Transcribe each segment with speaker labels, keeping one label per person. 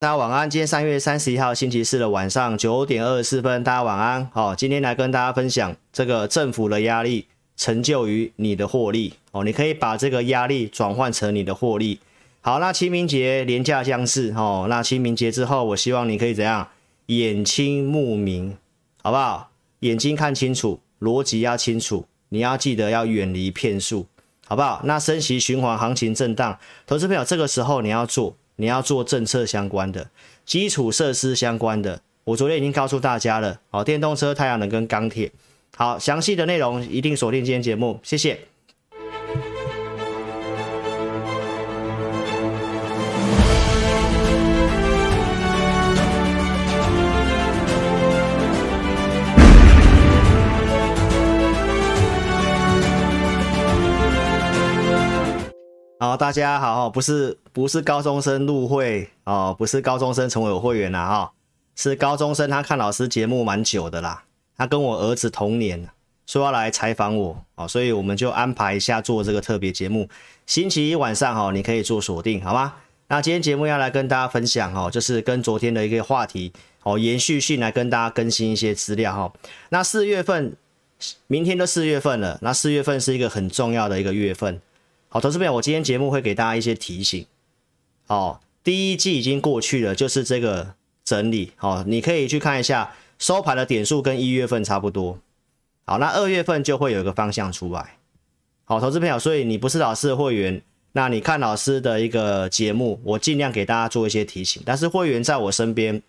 Speaker 1: 大家晚安。今天三月三十一号星期四的晚上九点二十四分，大家晚安。好，今天来跟大家分享这个政府的压力成就于你的获利哦，你可以把这个压力转换成你的获利。好，那清明节连假将至哦，那清明节之后，我希望你可以怎样眼清目明，好不好？眼睛看清楚，逻辑要清楚，你要记得要远离骗术，好不好？那升息循环行情震荡，投资朋友这个时候你要做。你要做政策相关的、基础设施相关的，我昨天已经告诉大家了。好，电动车、太阳能跟钢铁。好，详细的内容一定锁定今天节目，谢谢。好，大家好，不是不是高中生入会哦，不是高中生成为会员啦哈，是高中生他看老师节目蛮久的啦，他跟我儿子同年，说要来采访我哦，所以我们就安排一下做这个特别节目，星期一晚上哈，你可以做锁定好吗？那今天节目要来跟大家分享哦，就是跟昨天的一个话题哦，延续性来跟大家更新一些资料哈。那四月份，明天都四月份了，那四月份是一个很重要的一个月份。好，投资朋友，我今天节目会给大家一些提醒。好，第一季已经过去了，就是这个整理。好，你可以去看一下收盘的点数跟一月份差不多。好，那二月份就会有一个方向出来。好，投资朋友，所以你不是老师的会员，那你看老师的一个节目，我尽量给大家做一些提醒。但是会员在我身边，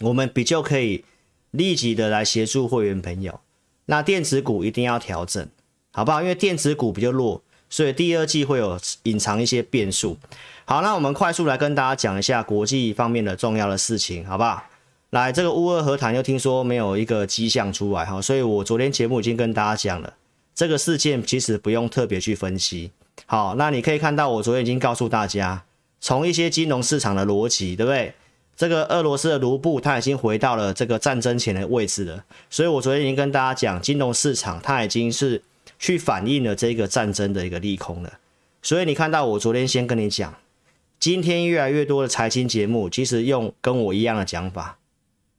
Speaker 1: 我们比较可以立即的来协助会员朋友。那电子股一定要调整，好不好？因为电子股比较弱。所以第二季会有隐藏一些变数。好，那我们快速来跟大家讲一下国际方面的重要的事情，好不好？来，这个乌俄和谈又听说没有一个迹象出来哈，所以我昨天节目已经跟大家讲了，这个事件其实不用特别去分析。好，那你可以看到我昨天已经告诉大家，从一些金融市场的逻辑，对不对？这个俄罗斯的卢布它已经回到了这个战争前的位置了，所以我昨天已经跟大家讲，金融市场它已经是。去反映了这个战争的一个利空了，所以你看到我昨天先跟你讲，今天越来越多的财经节目其实用跟我一样的讲法。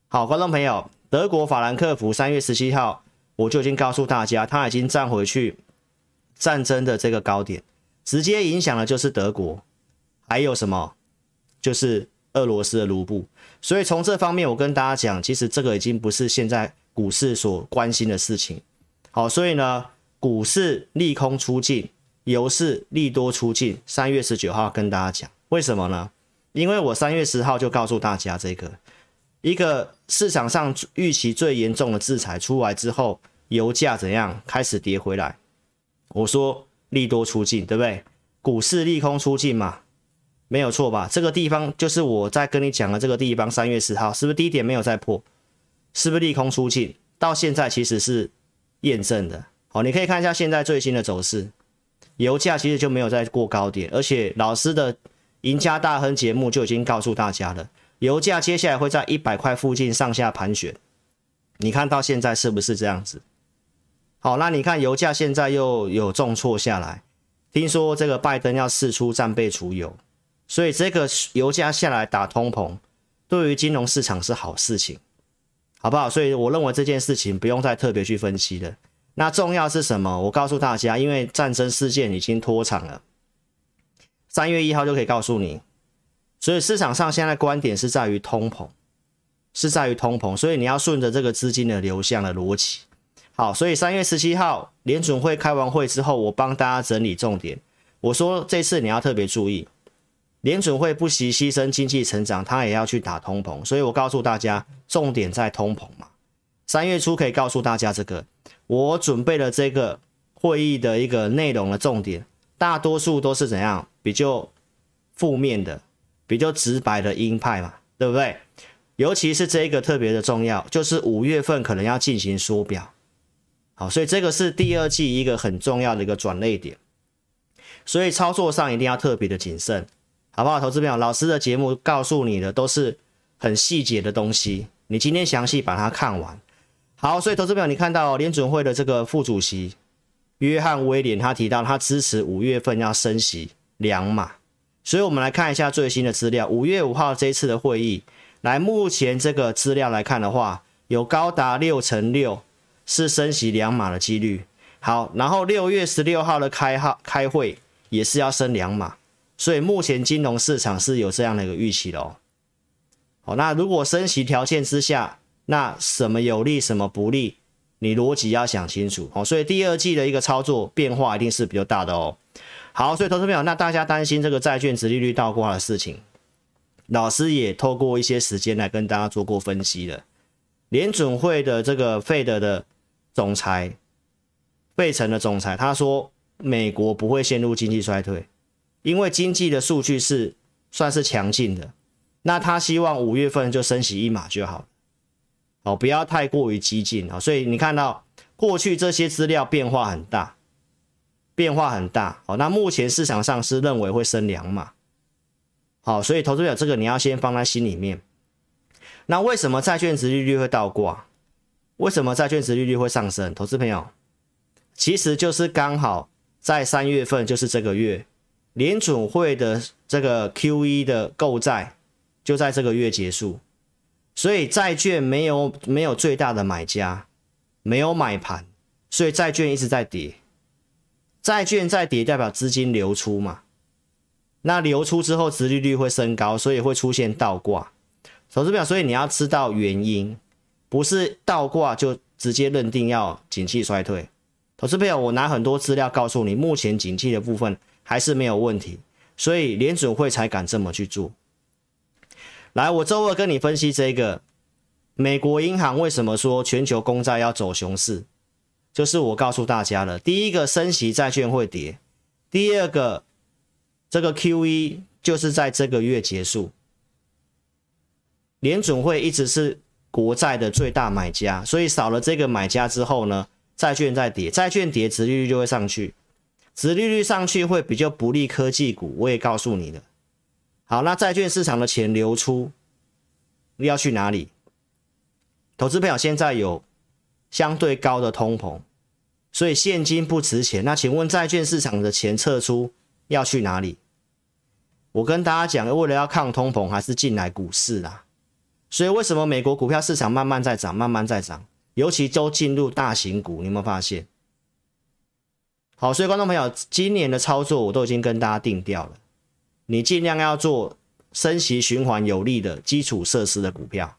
Speaker 1: 好，观众朋友，德国法兰克福三月十七号我就已经告诉大家，他已经站回去战争的这个高点，直接影响的就是德国，还有什么？就是俄罗斯的卢布。所以从这方面，我跟大家讲，其实这个已经不是现在股市所关心的事情。好，所以呢。股市利空出尽，油市利多出尽。三月十九号跟大家讲，为什么呢？因为我三月十号就告诉大家，这个一个市场上预期最严重的制裁出来之后，油价怎样开始跌回来？我说利多出尽，对不对？股市利空出尽嘛，没有错吧？这个地方就是我在跟你讲的这个地方。三月十号是不是低点没有再破？是不是利空出尽？到现在其实是验证的。好，你可以看一下现在最新的走势，油价其实就没有再过高点，而且老师的赢家大亨节目就已经告诉大家了，油价接下来会在一百块附近上下盘旋。你看到现在是不是这样子？好，那你看油价现在又有重挫下来，听说这个拜登要试出战备储油，所以这个油价下来打通膨，对于金融市场是好事情，好不好？所以我认为这件事情不用再特别去分析了。那重要是什么？我告诉大家，因为战争事件已经拖长了，三月一号就可以告诉你。所以市场上现在观点是在于通膨，是在于通膨，所以你要顺着这个资金的流向的逻辑。好，所以三月十七号联准会开完会之后，我帮大家整理重点。我说这次你要特别注意，联准会不惜牺牲经济成长，他也要去打通膨。所以我告诉大家，重点在通膨嘛。三月初可以告诉大家这个。我准备了这个会议的一个内容的重点，大多数都是怎样比较负面的、比较直白的鹰派嘛，对不对？尤其是这个特别的重要，就是五月份可能要进行缩表，好，所以这个是第二季一个很重要的一个转捩点，所以操作上一定要特别的谨慎，好不好？投资朋友，老师的节目告诉你的都是很细节的东西，你今天详细把它看完。好，所以投资朋友你看到联准会的这个副主席约翰威廉，他提到他支持五月份要升息两码，所以我们来看一下最新的资料。五月五号这一次的会议，来目前这个资料来看的话，有高达六成六是升息两码的几率。好，然后六月十六号的开号开会也是要升两码，所以目前金融市场是有这样的一个预期的哦。好，那如果升息条件之下，那什么有利，什么不利？你逻辑要想清楚哦，所以第二季的一个操作变化一定是比较大的哦。好，所以投资朋友，那大家担心这个债券殖利率倒挂的事情，老师也透过一些时间来跟大家做过分析了。联准会的这个费德的总裁费城的总裁他说，美国不会陷入经济衰退，因为经济的数据是算是强劲的。那他希望五月份就升息一码就好。哦，不要太过于激进啊！所以你看到过去这些资料变化很大，变化很大。好，那目前市场上是认为会升两码。好，所以投资者这个你要先放在心里面。那为什么债券殖利率会倒挂？为什么债券殖利率会上升？投资朋友，其实就是刚好在三月份，就是这个月，联准会的这个 QE 的购债就在这个月结束。所以债券没有没有最大的买家，没有买盘，所以债券一直在跌。债券在跌，代表资金流出嘛。那流出之后，殖利率会升高，所以会出现倒挂。投资表，所以你要知道原因，不是倒挂就直接认定要景气衰退。投资朋友，我拿很多资料告诉你，目前景气的部分还是没有问题，所以联准会才敢这么去做。来，我周二跟你分析这个。美国银行为什么说全球公债要走熊市，就是我告诉大家了，第一个升息债券会跌，第二个这个 QE 就是在这个月结束，联准会一直是国债的最大买家，所以少了这个买家之后呢，债券在跌，债券跌，殖利率就会上去，殖利率上去会比较不利科技股，我也告诉你了。好，那债券市场的钱流出你要去哪里？投资朋友现在有相对高的通膨，所以现金不值钱。那请问债券市场的钱撤出要去哪里？我跟大家讲，为了要抗通膨，还是进来股市啦。所以为什么美国股票市场慢慢在涨，慢慢在涨，尤其都进入大型股，你有没有发现？好，所以观众朋友，今年的操作我都已经跟大家定调了。你尽量要做升息循环有利的基础设施的股票。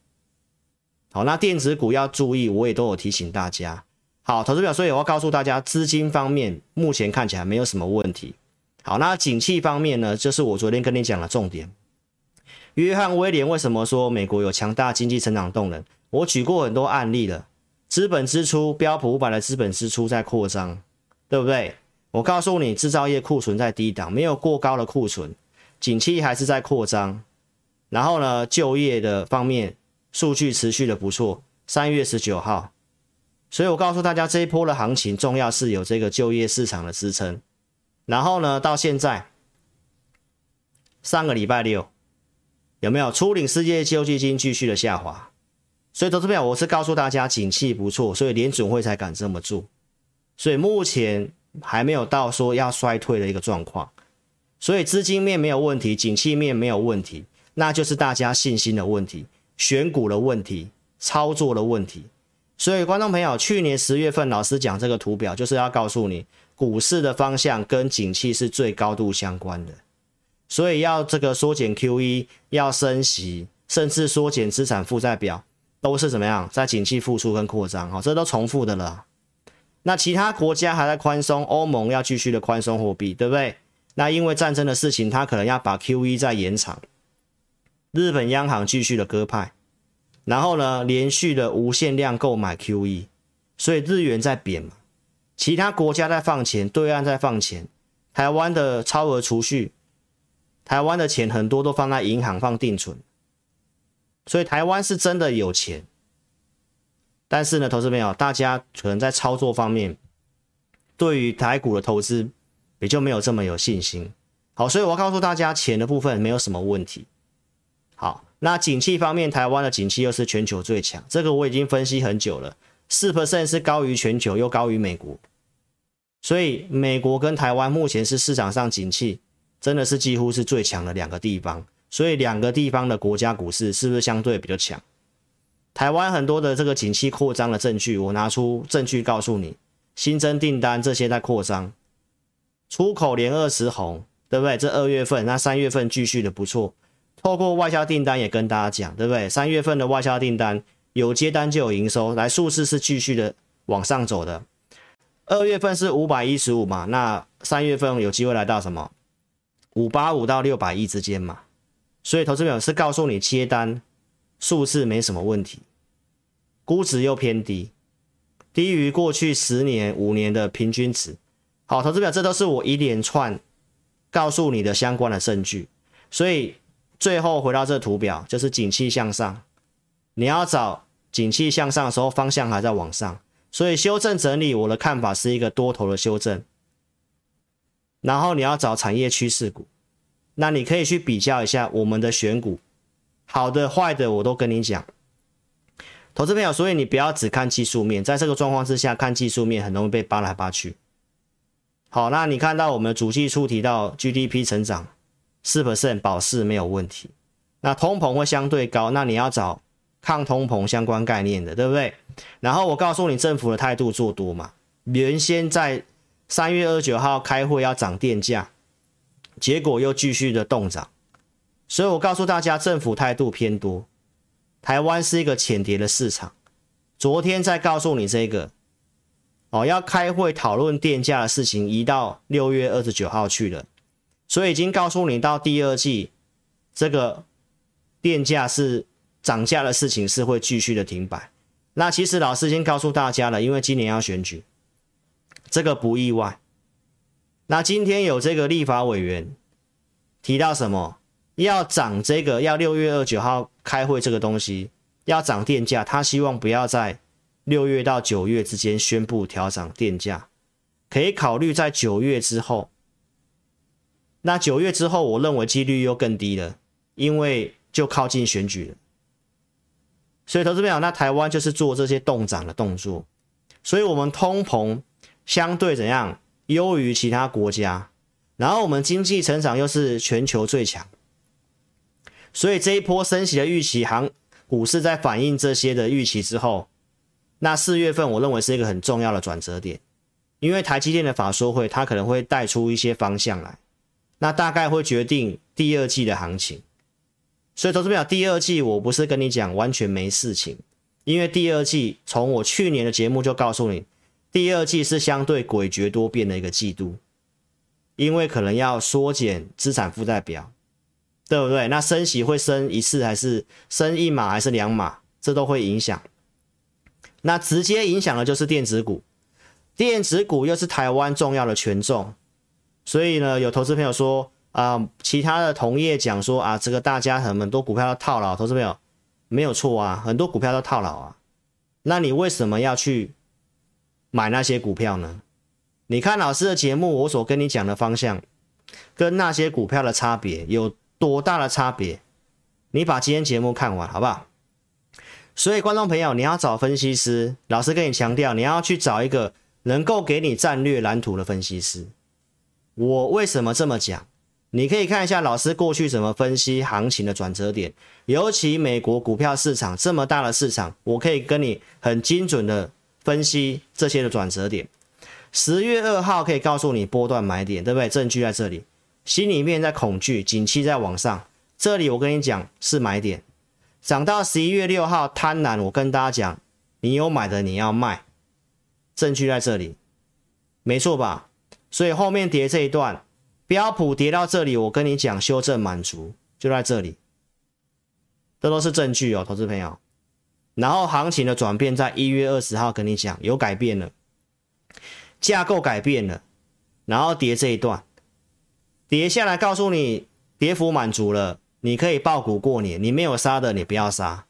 Speaker 1: 好，那电子股要注意，我也都有提醒大家。好，投资表，所以我要告诉大家，资金方面目前看起来没有什么问题。好，那景气方面呢，就是我昨天跟你讲的重点。约翰威廉为什么说美国有强大经济成长动能？我举过很多案例了，资本支出，标普五百的资本支出在扩张，对不对？我告诉你，制造业库存在低档，没有过高的库存。景气还是在扩张，然后呢，就业的方面数据持续的不错。三月十九号，所以我告诉大家，这一波的行情重要是有这个就业市场的支撑。然后呢，到现在上个礼拜六有没有初领失业救济金继续的下滑？所以投资朋友，我是告诉大家，景气不错，所以联准会才敢这么做。所以目前还没有到说要衰退的一个状况。所以资金面没有问题，景气面没有问题，那就是大家信心的问题、选股的问题、操作的问题。所以观众朋友，去年十月份老师讲这个图表，就是要告诉你，股市的方向跟景气是最高度相关的。所以要这个缩减 QE，要升息，甚至缩减资产负债表，都是怎么样？在景气复苏跟扩张，哈，这都重复的了。那其他国家还在宽松，欧盟要继续的宽松货币，对不对？那因为战争的事情，他可能要把 QE 再延长。日本央行继续的鸽派，然后呢，连续的无限量购买 QE，所以日元在贬嘛。其他国家在放钱，对岸在放钱，台湾的超额储蓄，台湾的钱很多都放在银行放定存，所以台湾是真的有钱。但是呢，投资朋友，大家可能在操作方面，对于台股的投资。也就没有这么有信心。好，所以我要告诉大家，钱的部分没有什么问题。好，那景气方面，台湾的景气又是全球最强，这个我已经分析很久了，四 percent 是高于全球，又高于美国。所以美国跟台湾目前是市场上景气真的是几乎是最强的两个地方，所以两个地方的国家股市是不是相对比较强？台湾很多的这个景气扩张的证据，我拿出证据告诉你，新增订单这些在扩张，出口连二十红，对不对？这二月份，那三月份继续的不错。透过外销订单也跟大家讲，对不对？三月份的外销订单有接单就有营收，来数字是继续的往上走的。二月份是五百一十五嘛，那三月份有机会来到什么？五八五到六百亿之间嘛。所以投资朋友是告诉你接单数字没什么问题，估值又偏低，低于过去十年、五年的平均值。好，投资表，这都是我一连串告诉你的相关的证据，所以。最后回到这图表，就是景气向上。你要找景气向上的时候，方向还在往上，所以修正整理，我的看法是一个多头的修正。然后你要找产业趋势股，那你可以去比较一下我们的选股，好的坏的我都跟你讲。投资朋友，所以你不要只看技术面，在这个状况之下看技术面很容易被扒来扒去。好，那你看到我们主计处提到 GDP 成长。四 percent 保四没有问题，那通膨会相对高，那你要找抗通膨相关概念的，对不对？然后我告诉你政府的态度做多嘛，原先在三月二十九号开会要涨电价，结果又继续的冻涨，所以我告诉大家政府态度偏多，台湾是一个浅碟的市场。昨天在告诉你这个，哦，要开会讨论电价的事情，移到六月二十九号去了。所以已经告诉你，到第二季这个电价是涨价的事情是会继续的停摆。那其实老师已经告诉大家了，因为今年要选举，这个不意外。那今天有这个立法委员提到什么？要涨这个，要六月二九号开会这个东西要涨电价，他希望不要再六月到九月之间宣布调涨电价，可以考虑在九月之后。那九月之后，我认为几率又更低了，因为就靠近选举了。所以投资朋友，那台湾就是做这些动涨的动作，所以我们通膨相对怎样优于其他国家，然后我们经济成长又是全球最强，所以这一波升息的预期，行股市在反映这些的预期之后，那四月份我认为是一个很重要的转折点，因为台积电的法说会，它可能会带出一些方向来。那大概会决定第二季的行情，所以投资表，第二季我不是跟你讲完全没事情，因为第二季从我去年的节目就告诉你，第二季是相对诡谲多变的一个季度，因为可能要缩减资产负债表，对不对？那升息会升一次还是升一码还是两码，这都会影响。那直接影响的就是电子股，电子股又是台湾重要的权重。所以呢，有投资朋友说啊、其他的同业讲说啊，这个大家很多股票都套牢，投资朋友没有错啊，很多股票都套牢啊。那你为什么要去买那些股票呢？你看老师的节目，我所跟你讲的方向跟那些股票的差别有多大的差别？你把今天节目看完好不好？所以观众朋友，你要找分析师，老师跟你强调，你要去找一个能够给你战略蓝图的分析师。我为什么这么讲？你可以看一下老师过去怎么分析行情的转折点，尤其美国股票市场这么大的市场，我可以跟你很精准的分析这些的转折点。十月二号可以告诉你波段买点，对不对？证据在这里，心里面在恐惧，景气在往上，这里我跟你讲是买点。涨到十一月六号贪婪，我跟大家讲，你有买的你要卖，证据在这里，没错吧？所以后面跌这一段，标普跌到这里，我跟你讲修正满足就在这里，这都是证据哦，投资朋友。然后行情的转变在一月二十号跟你讲有改变了，架构改变了，然后跌这一段，跌下来告诉你跌幅满足了，你可以爆股过年，你没有杀的你不要杀。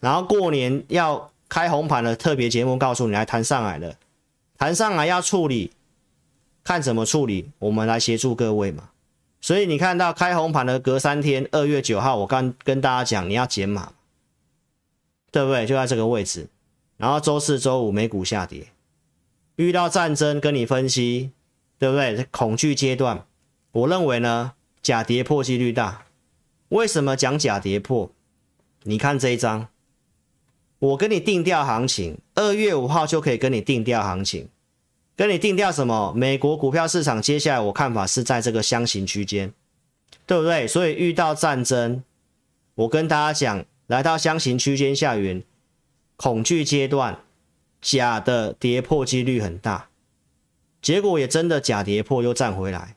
Speaker 1: 然后过年要开红盘的特别节目告诉你来谈上来了，谈上来要处理。看怎么处理，我们来协助各位嘛。所以你看到开红盘的隔三天，二月九号，我刚跟大家讲，你要减码，对不对？就在这个位置。然后周四、周五美股下跌，遇到战争跟你分析，对不对？恐惧阶段，我认为呢，假跌破几率大。为什么讲假跌破？你看这一张，我跟你定调行情，二月五号就可以跟你定调行情，跟你定调什么？美国股票市场接下来我看法是在这个箱型区间，对不对？所以遇到战争，我跟大家讲，来到箱型区间下缘，恐惧阶段，假的跌破几率很大。结果也真的假跌破又站回来。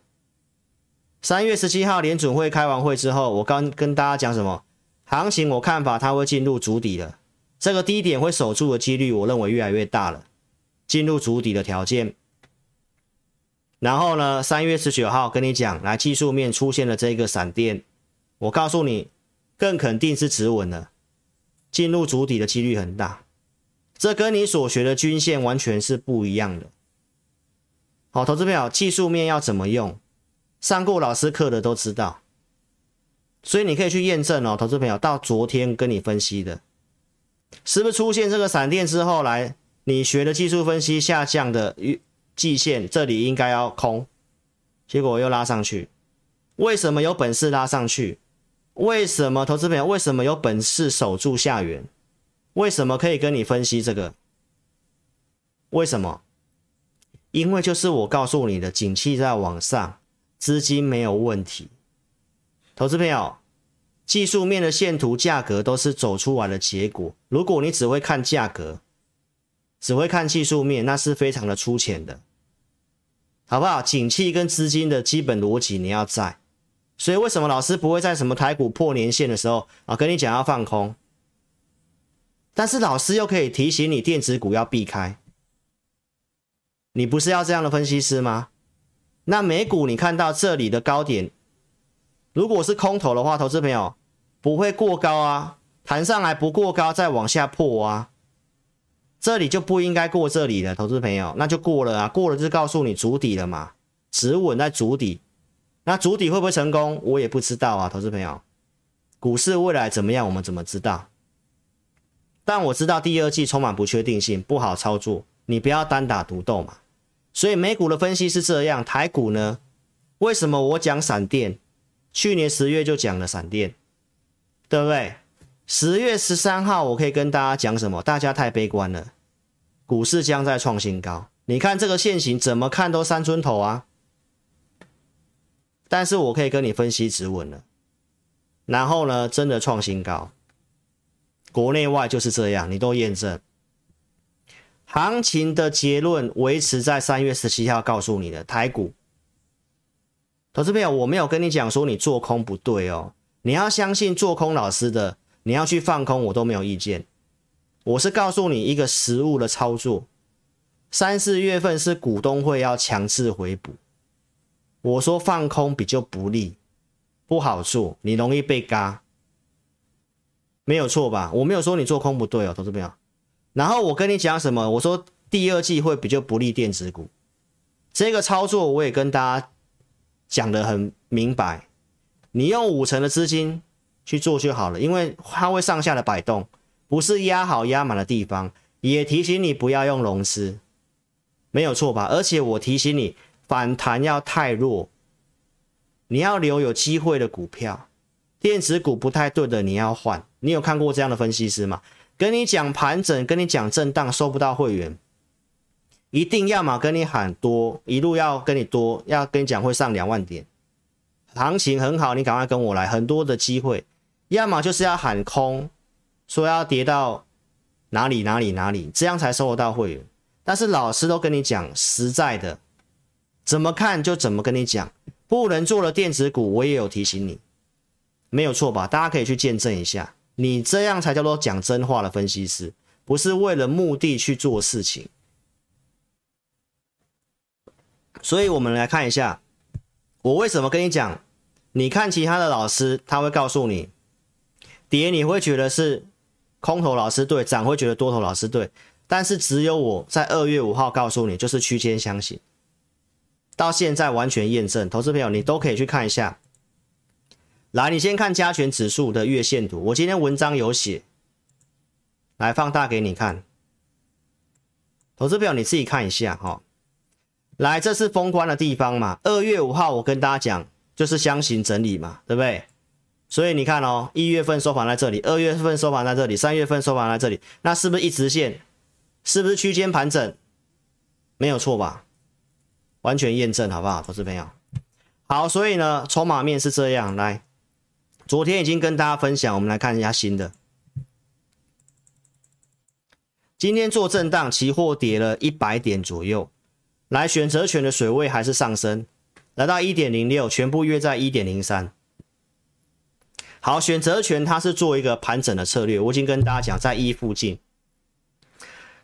Speaker 1: 三月十七号联准会开完会之后，我刚跟大家讲什么？行情我看法它会进入筑底了，这个低点会守住的几率，我认为越来越大了。进入筑底的条件。然后呢，三月十九号跟你讲，来技术面出现了这个闪电，我告诉你，更肯定是止稳了，进入筑底的几率很大。这跟你所学的均线完全是不一样的。好，投资朋友，技术面要怎么用？上过老师课的都知道，所以你可以去验证哦。投资朋友，到昨天跟你分析的，是不是出现这个闪电之后来，你学的技术分析下降的季线，这里应该要空，结果又拉上去。为什么有本事拉上去？为什么投资朋友为什么有本事守住下缘？为什么可以跟你分析这个？为什么？因为就是我告诉你的，景气在往上，资金没有问题。投资朋友，技术面的线图价格都是走出来的结果。如果你只会看价格，只会看技术面，那是非常的粗浅的，好不好？景气跟资金的基本逻辑你要在。所以为什么老师不会在什么台股破年线的时候啊跟你讲要放空？但是老师又可以提醒你电子股要避开。你不是要这样的分析师吗？那美股你看到这里的高点，如果是空头的话，投资朋友不会过高啊，弹上来不过高再往下破啊，这里就不应该过这里了，投资朋友那就过了啊，过了就告诉你筑底了嘛，止稳在筑底，那筑底会不会成功？我也不知道啊，投资朋友，股市未来怎么样，我们怎么知道？但我知道第二季充满不确定性，不好操作，你不要单打独斗嘛。所以美股的分析是这样，台股呢？为什么我讲闪电？去年十月就讲了闪电，对不对？十月十三号我可以跟大家讲什么？大家太悲观了，股市将在创新高。你看这个线型怎么看都三尊头啊！但是我可以跟你分析止稳了，然后呢，真的创新高，国内外就是这样，你都验证。行情的结论维持在三月十七号告诉你的台股，投资朋友，我没有跟你讲说你做空不对哦，你要相信做空老师的，你要去放空我都没有意见，我是告诉你一个实物的操作。三四月份是股东会要强制回补，我说放空比较不利，不好做，你容易被嘎，没有错吧？我没有说你做空不对哦，投资朋友。然后我跟你讲什么？我说第二季会比较不利电子股，这个操作我也跟大家讲得很明白。你用五成的资金去做就好了，因为它会上下的摆动，不是压好压满的地方。也提醒你不要用融资，没有错吧？而且我提醒你，反弹要太弱，你要留有机会的股票。电子股不太对的，你要换。你有看过这样的分析师吗？跟你讲盘整，跟你讲震荡，收不到会员，一定要嘛跟你喊多，一路要跟你多，要跟你讲会上两万点，行情很好，你赶快跟我来，很多的机会，要么就是要喊空，说要跌到哪里哪里哪里，这样才收得到会员。但是老师都跟你讲实在的，怎么看就怎么跟你讲，不能做了电子股，我也有提醒你，没有错吧？大家可以去见证一下。你这样才叫做讲真话的分析师，不是为了目的去做事情。所以，我们来看一下，我为什么跟你讲？你看其他的老师，他会告诉你，跌你会觉得是空头老师对，涨会觉得多头老师对，但是只有我在二月五号告诉你，就是区间箱型，到现在完全验证。投资朋友，你都可以去看一下。来，你先看加权指数的月线图。我今天文章有写，来放大给你看。投资表你自己看一下哈。来，这是封关的地方嘛？二月五号我跟大家讲，就是箱型整理嘛，对不对？所以你看哦，一月份收盘在这里，二月份收盘在这里，三月份收盘在这里，那是不是一直线？是不是区间盘整？没有错吧？完全验证，好不好，投资朋友？好，所以呢，筹码面是这样。来，昨天已经跟大家分享，我们来看一下新的。今天做震荡，期货跌了一百点左右。来，选择权的水位还是上升，来到一点零六，全部约在一点零三。好，选择权它是做一个盘整的策略，我已经跟大家讲，在一附近。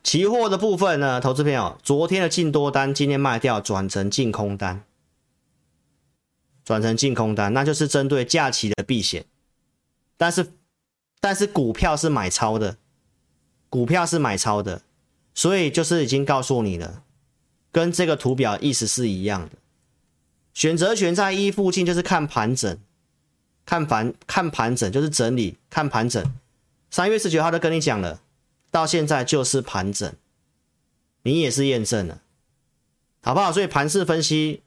Speaker 1: 期货的部分呢，投资朋友，昨天的净多单今天卖掉，转成净空单，转成净空单，那就是针对假期的避险。但是，但是股票是买超的。股票是买超的，所以就是已经告诉你了，跟这个图表意思是一样的。选择权在一附近就是看盘整，看盘看盘整就是整理，看盘整。三月十九号都跟你讲了，到现在就是盘整，你也是验证了，好不好？所以盘势分析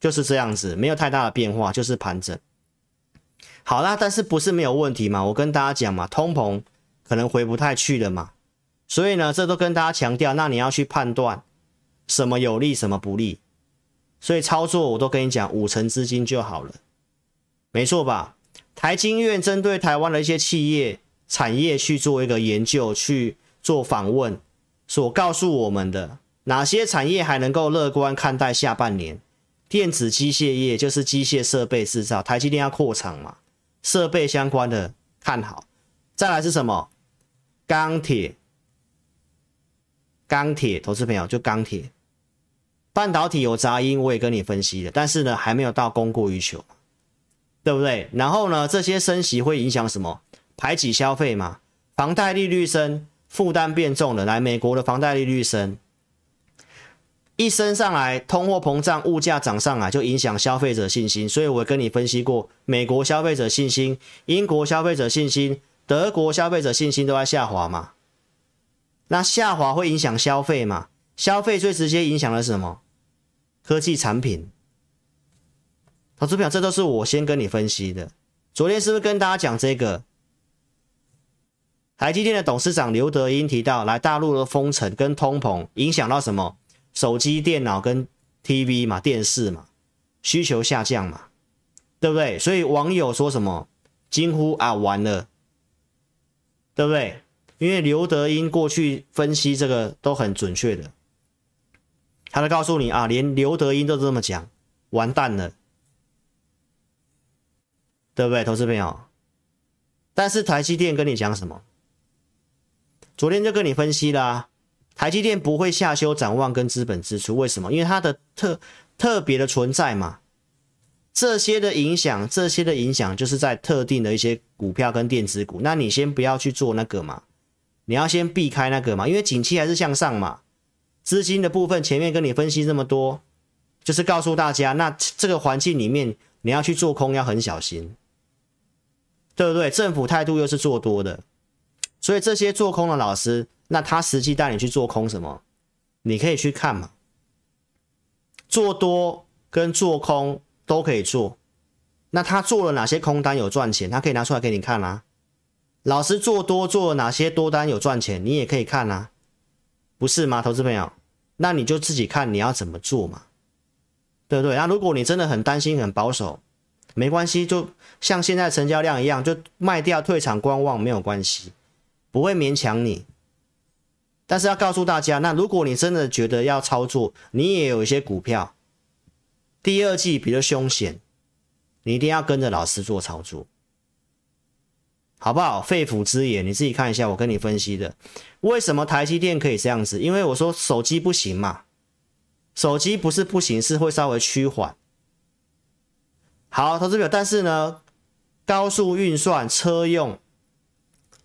Speaker 1: 就是这样子，没有太大的变化，就是盘整。好啦，但是不是没有问题嘛？我跟大家讲嘛，通膨可能回不太去了嘛。所以呢，这都跟大家强调，那你要去判断什么有利，什么不利。所以操作我都跟你讲，五成资金就好了，没错吧？台经院针对台湾的一些企业产业去做一个研究，去做访问，所告诉我们的哪些产业还能够乐观看待下半年？电子机械业就是机械设备制造，台积电要扩厂嘛，设备相关的看好。再来是什么？钢铁。钢铁投资朋友就钢铁，半导体有杂音，我也跟你分析了，但是呢还没有到供过于求，对不对？然后呢这些升息会影响什么？排挤消费嘛，房贷利率升，负担变重了。来，美国的房贷利率升，一升上来，通货膨胀，物价涨上来，就影响消费者信心。所以我跟你分析过，美国消费者信心、英国消费者信心、德国消费者信心都在下滑嘛。那下滑会影响消费嘛？消费最直接影响的是什么？科技产品。投资表，这都是我先跟你分析的。昨天是不是跟大家讲这个？台积电的董事长刘德英提到，来大陆的封城跟通膨影响到什么？手机、电脑跟 TV 嘛，电视嘛，需求下降嘛，对不对？所以网友说什么？惊呼啊，完了，对不对？因为刘德音过去分析这个都很准确的，他都告诉你啊，连刘德音都这么讲，完蛋了，对不对，投资朋友？但是台积电跟你讲什么？昨天就跟你分析啦、台积电不会下修展望跟资本支出，为什么？因为它的特特别的存在嘛，这些的影响，这些的影响就是在特定的一些股票跟电子股，那你先不要去做那个嘛。你要先避开那个嘛，因为景气还是向上嘛。资金的部分前面跟你分析这么多，就是告诉大家，那这个环境里面你要去做空要很小心，对不对？政府态度又是做多的，所以这些做空的老师，那他实际带你去做空什么？你可以去看嘛。做多跟做空都可以做，那他做了哪些空单有赚钱？他可以拿出来给你看啊。老师做多做了哪些多单有赚钱，你也可以看啊，不是吗，投资朋友？那你就自己看你要怎么做嘛，对不对？那如果你真的很担心、很保守，没关系，就像现在成交量一样，就卖掉、退场、观望没有关系，不会勉强你。但是要告诉大家，那如果你真的觉得要操作，你也有一些股票，第二季比较凶险，你一定要跟着老师做操作。好不好？肺腑之言，你自己看一下。我跟你分析的，为什么台积电可以这样子？因为我说手机不行嘛，手机不是不行，是会稍微趋缓。好，投资表，但是呢，高速运算、车用、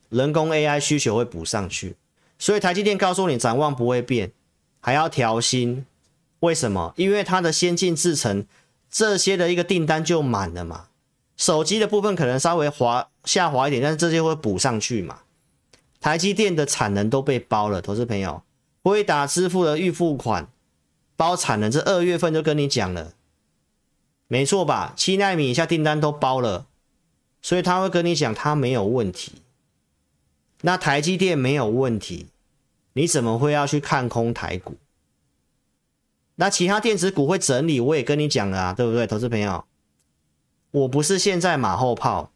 Speaker 1: 人工 AI 需求会补上去，所以台积电告诉你展望不会变，还要调薪。为什么？因为它的先进制程这些的一个订单就满了嘛。手机的部分可能稍微滑下滑一点，但是这些会补上去嘛。台积电的产能都被包了，投资朋友，辉达支付的预付款包产能，这二月份就跟你讲了，没错吧？七纳米以下订单都包了，所以他会跟你讲他没有问题。那台积电没有问题，你怎么会要去看空台股？那其他电子股会整理，我也跟你讲了啊，对不对，投资朋友？我不是现在马后炮，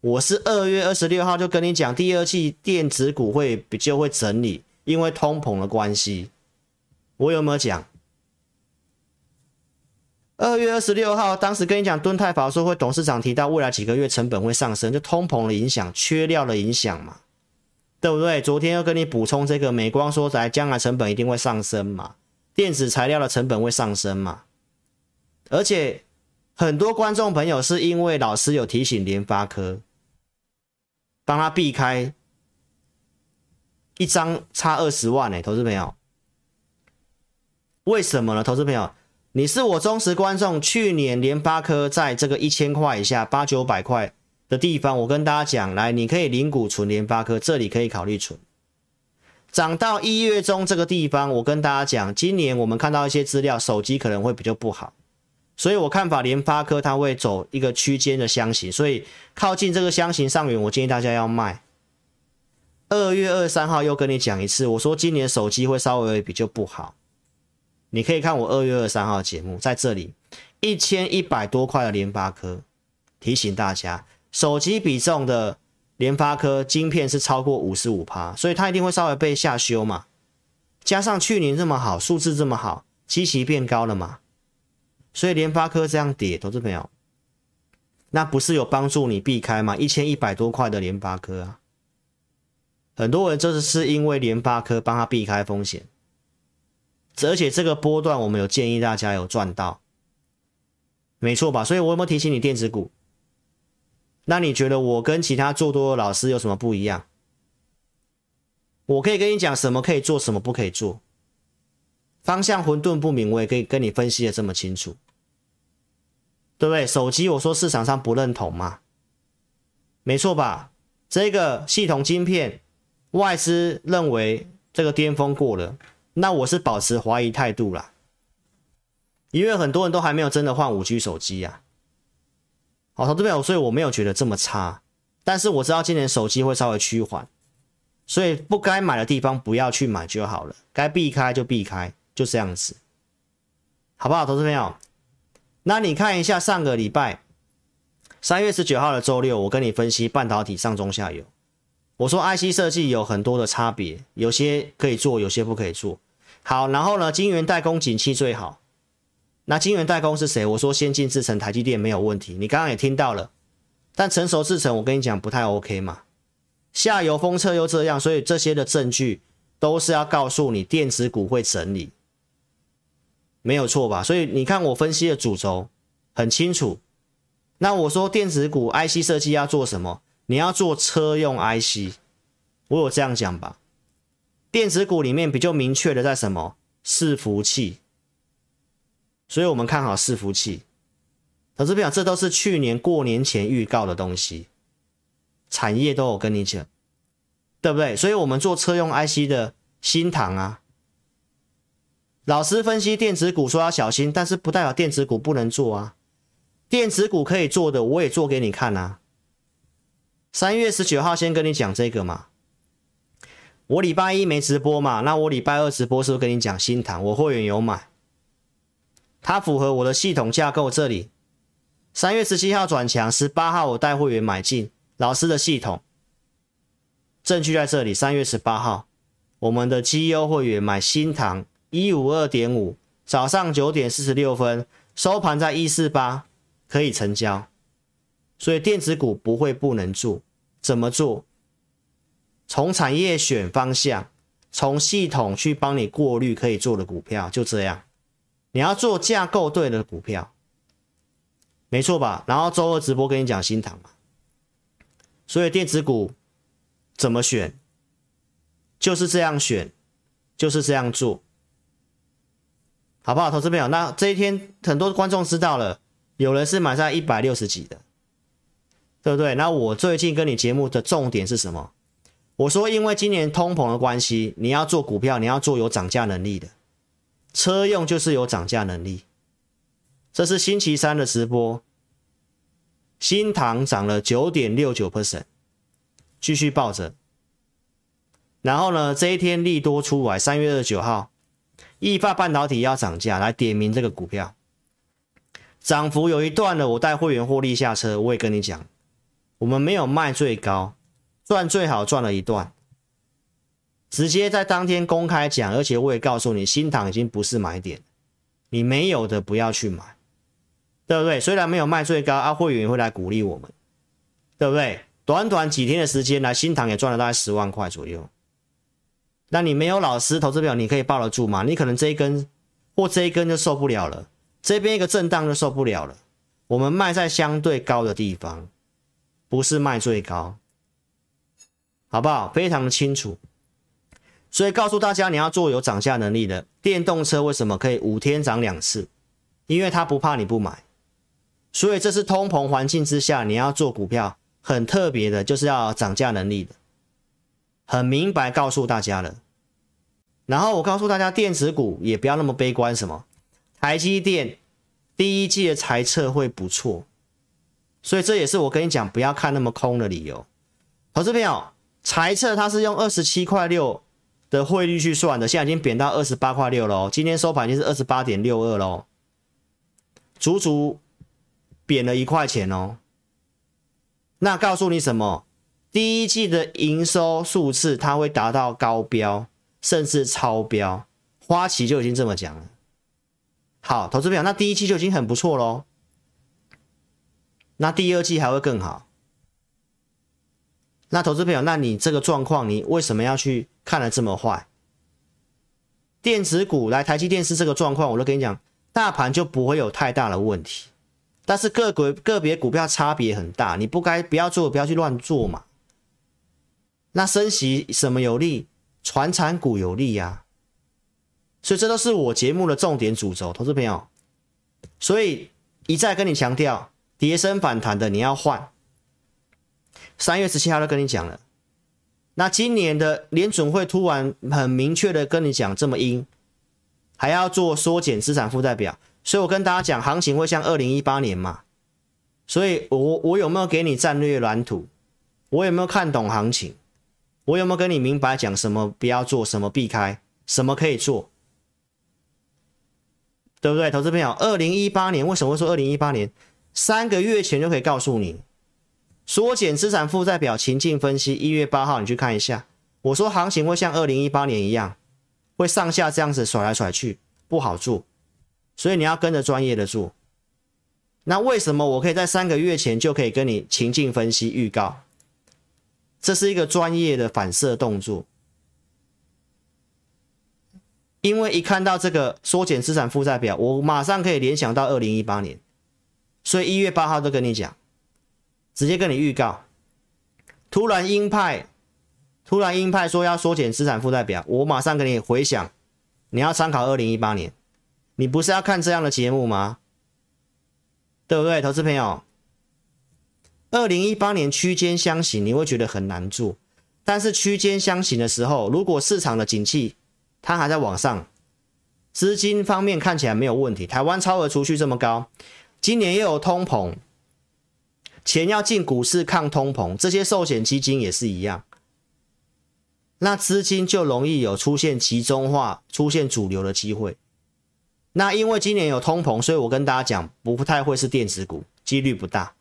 Speaker 1: 我是二月二十六号就跟你讲，第二季电子股会比较会整理，因为通膨的关系。我有没有讲？二月二十六号，当时跟你讲，敦泰法说会董事长提到未来几个月成本会上升，就通膨的影响、缺料的影响嘛，对不对？昨天又跟你补充这个，美光说在将来成本一定会上升嘛。电子材料的成本会上升嘛？而且很多观众朋友是因为老师有提醒联发科，帮他避开一张差二十万呢、投资朋友，为什么呢？投资朋友，你是我忠实观众，去年联发科在这个一千块以下八九百块的地方，我跟大家讲，来，你可以零股存联发科，这里可以考虑存。涨到一月中这个地方，我跟大家讲，今年我们看到一些资料，手机可能会比较不好，所以我看法联发科它会走一个区间的箱型，所以靠近这个箱型上缘，我建议大家要卖。二月二三号又跟你讲一次，我说今年手机会稍微比较不好，你可以看我二月二三号的节目，在这里一千一百多块的联发科，提醒大家手机比重的。联发科晶片是超过五十五趴，所以它一定会稍微被下修嘛。加上去年这么好，数字这么好，基期变高了嘛，所以联发科这样跌，投资朋友，那不是有帮助你避开吗？一千一百多块的联发科啊，很多人这是因为联发科帮他避开风险，而且这个波段我们有建议大家有赚到，没错吧？所以我有没有提醒你电子股？那你觉得我跟其他做多的老师有什么不一样？我可以跟你讲什么可以做，什么不可以做，方向混沌不明，我也可以跟你分析的这么清楚，对不对？手机我说市场上不认同嘛，没错吧？这个系统晶片外资认为这个巅峰过了，那我是保持怀疑态度啦，因为很多人都还没有真的换五 G 手机呀。好，投资朋友，所以我没有觉得这么差，但是我知道今年手机会稍微趋缓，所以不该买的地方不要去买就好了，该避开就避开，就这样子，好不好，投资朋友？那你看一下上个礼拜三月十九号的周六，我跟你分析半导体上中下游，我说 IC 设计有很多的差别，有些可以做，有些不可以做。好，然后呢，晶圆代工景气最好。那晶圆代工是谁？我说先进制程，台积电没有问题。你刚刚也听到了，但成熟制程我跟你讲不太 OK 嘛。下游封测又这样，所以这些的证据都是要告诉你电子股会整理，没有错吧？所以你看我分析的主轴很清楚。那我说电子股 IC 设计要做什么？你要做车用 IC，我有这样讲吧？电子股里面比较明确的在什么？伺服器。所以我们看好伺服器，投资朋友，这都是去年过年前预告的东西，产业都有跟你讲，对不对？所以我们做车用 IC 的新唐啊，老师分析电子股说要小心，但是不代表电子股不能做啊，电子股可以做的我也做给你看啊。三月十九号先跟你讲这个嘛，我礼拜一没直播嘛，那我礼拜二直播是不是跟你讲新唐？我会员有买。它符合我的系统架构，这里三月十七号转强，十八号我带会员买进老师的系统，证据在这里。三月十八号，我们的绩优会员买新塘一五二点五，早上九点四十六分收盘在一四八，可以成交。所以电子股不会不能做，怎么做？从产业选方向，从系统去帮你过滤可以做的股票，就这样。你要做架构对的股票，没错吧？然后周二直播跟你讲新塘嘛，所以电子股怎么选，就是这样选，就是这样做，好不好？投资朋友，那这一天很多观众知道了，有人是买在一百六十几的，对不对？那我最近跟你节目的重点是什么？我说，因为今年通膨的关系，你要做股票，你要做有涨价能力的。车用就是有涨价能力。这是星期三的直播，新塘涨了九点六九 percent，继续抱着。然后呢，这一天利多出来，三月二十九号，易发半导体要涨价，来点名这个股票，涨幅有一段了，我带会员获利下车，我也跟你讲，我们没有卖最高，赚最好赚了一段，直接在当天公开讲，而且我也告诉你，新塘已经不是买点，你没有的不要去买，对不对？虽然没有卖最高，啊，会员会来鼓励我们，对不对？短短几天的时间来，新塘也赚了大概十万块左右。那你没有老师投资表，你可以抱得住吗？你可能这一根或这一根就受不了了，这边一个震荡就受不了了。我们卖在相对高的地方，不是卖最高，好不好？非常的清楚。所以告诉大家，你要做有涨价能力的电动车，为什么可以五天涨两次？因为它不怕你不买。所以这是通膨环境之下，你要做股票很特别的，就是要涨价能力的。很明白告诉大家了，然后我告诉大家，电子股也不要那么悲观。什么？台积电第一季的财测会不错，所以这也是我跟你讲不要看那么空的理由。投资朋友，财测它是用二十七块六的汇率去算的，现在已经贬到二十八块六了，今天收盘已经是二十八点六二喽，足足贬了一块钱哦。那告诉你什么？第一季的营收数字，它会达到高标，甚至超标。花旗就已经这么讲了。好，投资朋友，那第一季就已经很不错喽。那第二季还会更好。那投资朋友，那你这个状况，你为什么要去看的这么坏？电子股来台积电是这个状况，我都跟你讲，大盘就不会有太大的问题。但是个股个别股票差别很大，你不该不要做，不要去乱做嘛。那升息什么有利？传产股有利呀、所以这都是我节目的重点主轴，投资朋友。所以一再跟你强调，跌升反弹的你要换。三月十七号都跟你讲了，那今年的联准会突然很明确的跟你讲这么阴，还要做缩减资产负债表，所以我跟大家讲，行情会像二零一八年嘛。所以我我有没有给你战略蓝图？我有没有看懂行情？我有没有跟你明白讲什么不要做，什么避开，什么可以做，对不对？投资朋友，二零一八年为什么会说二零一八年？三个月前就可以告诉你，缩减资产负债表情境分析，一月八号你去看一下。我说行情会像二零一八年一样，会上下这样子甩来甩去，不好做，所以你要跟着专业的做。那为什么我可以在三个月前就可以跟你情境分析预告？这是一个专业的反射动作，因为一看到这个缩减资产负债表，我马上可以联想到二零一八年，所以一月八号都跟你讲，直接跟你预告，突然鹰派，突然鹰派说要缩减资产负债表，我马上给你回想，你要参考二零一八年，你不是要看这样的节目吗？对不对，投资朋友？二零一八年区间箱型，你会觉得很难做，但是区间箱型的时候，如果市场的景气它还在往上，资金方面看起来没有问题，台湾超额储蓄这么高，今年又有通膨，钱要进股市抗通膨，这些寿险基金也是一样，那资金就容易有出现集中化、出现主流的机会。那因为今年有通膨，所以我跟大家讲，不太会是电子股，几率不大。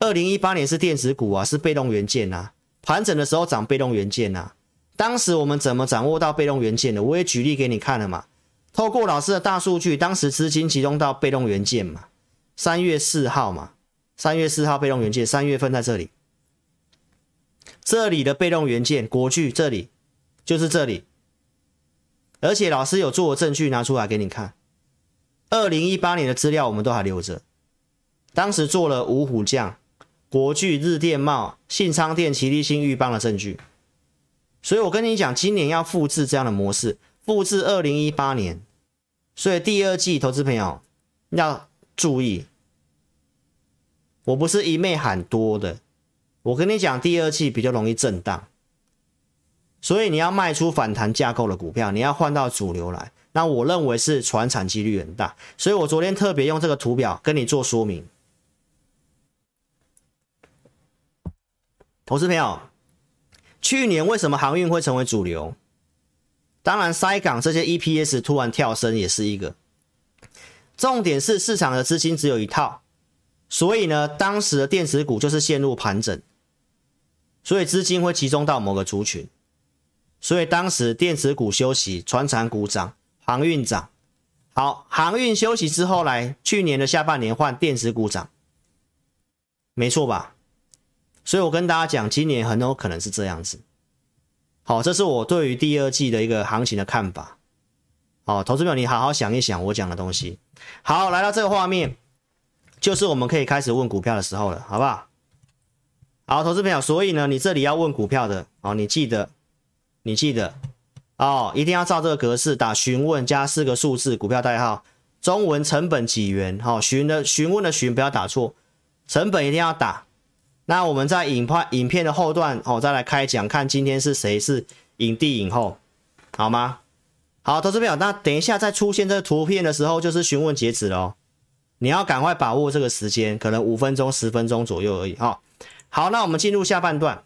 Speaker 1: 二零一八年是电子股啊，是被动元件呐，盘整的时候涨被动元件呐。当时我们怎么掌握到被动元件的？我也举例给你看了嘛。透过老师的大数据，当时资金集中到被动元件嘛。三月四号嘛，三月四号被动元件，三月份在这里，这里的被动元件国巨这里就是这里，而且老师有做证据拿出来给你看。二零一八年的资料我们都还留着，当时做了五虎将。国巨、日电贸、信昌电、奇力新、裕邦的证据，所以我跟你讲，今年要复制这样的模式，复制二零一八年，所以第二季投资朋友要注意，我不是一昧喊多的，我跟你讲，第二季比较容易震荡，所以你要卖出反弹架构的股票，你要换到主流来。那我认为是传产几率很大，所以我昨天特别用这个图表跟你做说明。投资朋友，去年为什么航运会成为主流？当然，塞港这些 EPS 突然跳升也是一个。重点是市场的资金只有一套，所以呢，当时的电子股就是陷入盘整，所以资金会集中到某个族群，所以当时电子股休息，传产股涨，航运涨。好，航运休息之后来，去年的下半年换电子股涨，没错吧？所以我跟大家讲，今年很有可能是这样子。好，这是我对于第二季的一个行情的看法。哦，投资朋友，你好好想一想我讲的东西。好，来到这个画面，就是我们可以开始问股票的时候了，好不好？好，投资朋友，所以呢，你这里要问股票的，哦，你记得，你记得，哦，一定要照这个格式打询问加四个数字股票代号，中文成本几元？好，询的询问的询不要打错，成本一定要打。那我们在影片影片的后段哦，再来开讲，看今天是谁是影帝影后，好吗？好，投资朋友，那等一下再出现这个图片的时候，就是询问截止了哦，你要赶快把握这个时间，可能五分钟、十分钟左右而已哈。好，那我们进入下半段，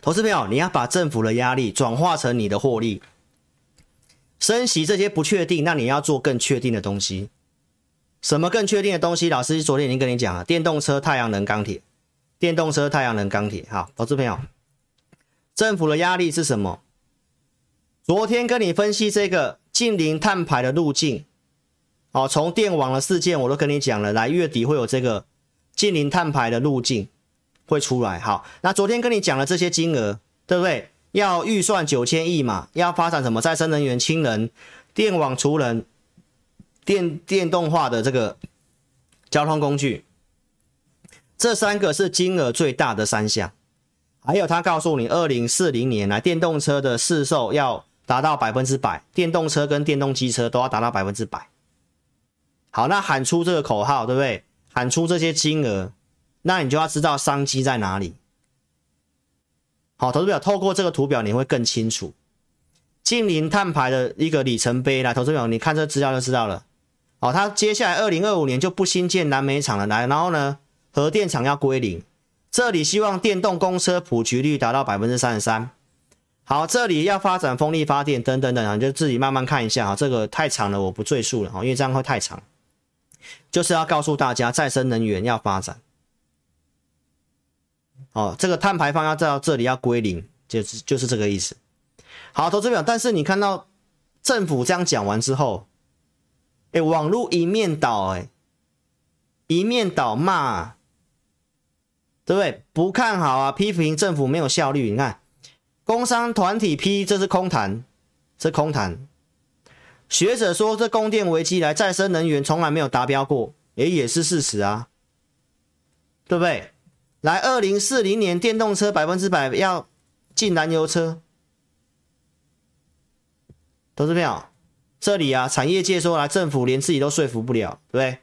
Speaker 1: 投资朋友，你要把政府的压力转化成你的获利，升息这些不确定，那你要做更确定的东西。什么更确定的东西？老师昨天已经跟你讲了，电动车、太阳能、钢铁。电动车、太阳能、钢铁。好，投资朋友，政府的压力是什么？昨天跟你分析这个近零碳排的路径。哦，从电网的事件我都跟你讲了，来月底会有这个近零碳排的路径会出来。好，那昨天跟你讲了这些金额，对不对？要预算九千亿嘛，要发展什么再生能源、氢能、电网、储能。电电动化的这个交通工具，这三个是金额最大的三项。还有，他告诉你，二零四零年来电动车的市售要达到百分之百，电动车跟电动机车都要达到百分之百。好，那喊出这个口号，对不对？喊出这些金额，那你就要知道商机在哪里。好，投资表透过这个图表，你会更清楚净零碳排的一个里程碑。来，投资表，你看这资料就知道了。好，他接下来二零二五年就不新建燃煤厂了，来，然后呢，核电厂要归零，这里希望电动公车普及率达到百分之三十三。好，这里要发展风力发电，等等等，你就自己慢慢看一下哈，这个太长了，我不赘述了哈，因为这样会太长。就是要告诉大家，再生能源要发展。哦，这个碳排放要到这里要归零，就是就是这个意思。好，投资表，但是你看到政府这样讲完之后。哎，网络一面倒，哎，一面倒骂，对不对？不看好啊，批评政府没有效率。你看，工商团体批这是空谈，这空谈。学者说这供电危机来，再生能源从来没有达标过，也也是事实啊，对不对？来，二零四零年电动车百分之百要进燃油车，投资票。这里啊，产业界说来，政府连自己都说服不了，对不对？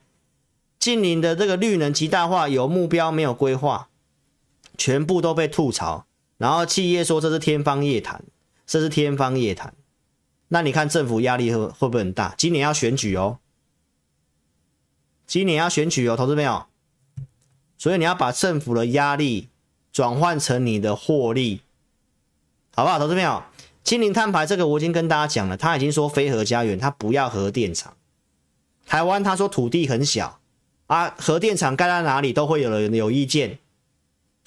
Speaker 1: 近邻的这个绿能极大化有目标没有规划，全部都被吐槽。然后企业说这是天方夜谭，这是天方夜谭。那你看政府压力会会不会很大？今年要选举哦，今年要选举哦，投资朋友。所以你要把政府的压力转换成你的获利，好不好，投资朋友？净零碳排这个我已经跟大家讲了，他已经说非核家园，他不要核电厂。台湾他说土地很小啊，核电厂盖在哪里都会有人有意见，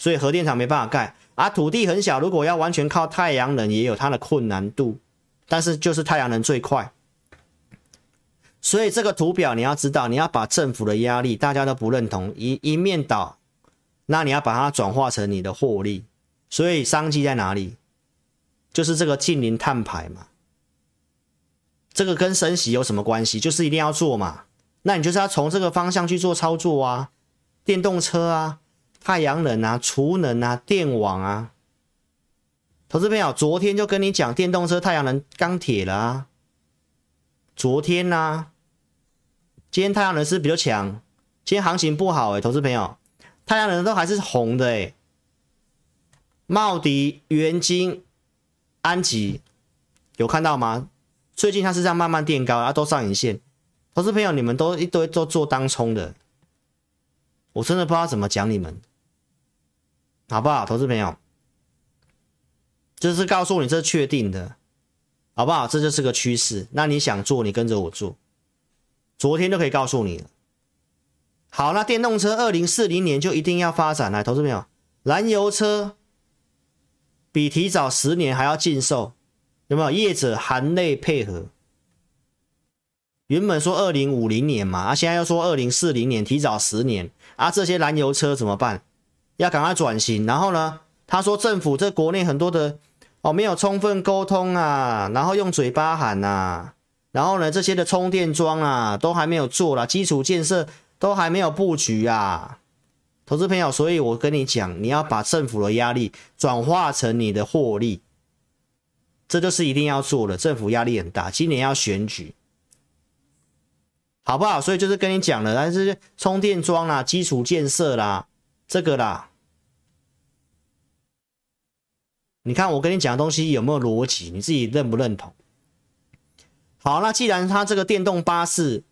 Speaker 1: 所以核电厂没办法盖啊。土地很小，如果要完全靠太阳能也有它的困难度，但是就是太阳能最快。所以这个图表你要知道，你要把政府的压力大家都不认同一一面倒，那你要把它转化成你的获利。所以商机在哪里？就是这个近零碳排嘛，这个跟升息有什么关系？就是一定要做嘛，那你就是要从这个方向去做操作啊，电动车啊、太阳能啊、储能啊、电网啊。投资朋友，昨天就跟你讲电动车、太阳能、钢铁了啊。昨天呢、今天太阳能是比较强，今天行情不好哎、投资朋友，太阳能都还是红的哎、欸。茂迪、元晶、安吉，有看到吗？最近它是这样慢慢垫高，然后都上影线。投资朋友，你们都一堆都做当冲的，我真的不知道怎么讲你们，好不好？投资朋友，这是告诉你这是确定的，好不好？这就是个趋势。那你想做，你跟着我做。昨天就可以告诉你了。好，那电动车二零四零年就一定要发展来，投资朋友，燃油车比提早十年还要禁售。有没有业者含泪配合？原本说二零五零年嘛，啊，现在又说二零四零年，提早十年啊，这些燃油车怎么办？要赶快转型。然后呢，他说政府这国内很多的哦，没有充分沟通啊，然后用嘴巴喊呐、啊，然后呢，这些的充电桩啊都还没有做了，基础建设都还没有布局啊，投资朋友，所以我跟你讲，你要把政府的压力转化成你的获利。这就是一定要做的，政府压力很大，今年要选举，好不好？所以就是跟你讲了，但是充电桩啦、基础建设啦，这个啦，你看我跟你讲的东西有没有逻辑？你自己认不认同？好，那既然它这个电动巴士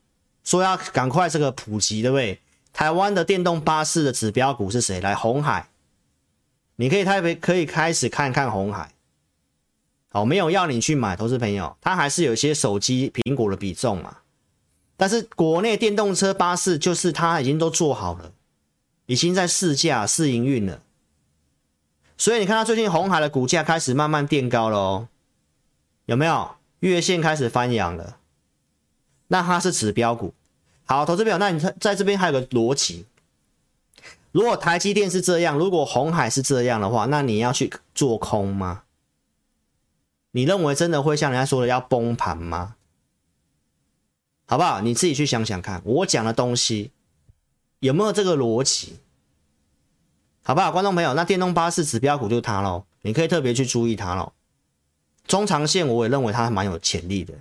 Speaker 1: 说要赶快这个普及，对不对？台湾的电动巴士的指标股是谁？来，红海，你可以台北可以开始看看红海。好，没有要你去买，投资朋友，它还是有一些手机苹果的比重嘛。但是国内电动车巴士就是它已经都做好了，已经在试驾试营运了。所以你看它最近红海的股价开始慢慢垫高了哦，有没有？月线开始翻扬了，那它是指标股。好，投资朋友，那你在这边还有个逻辑，如果台积电是这样，如果红海是这样的话，那你要去做空吗？你认为真的会像人家说的要崩盘吗？好不好？你自己去想想看，我讲的东西有没有这个逻辑？好不好，观众朋友？那电动巴士指标股就是它喽，你可以特别去注意它喽。中长线我也认为它蛮有潜力的，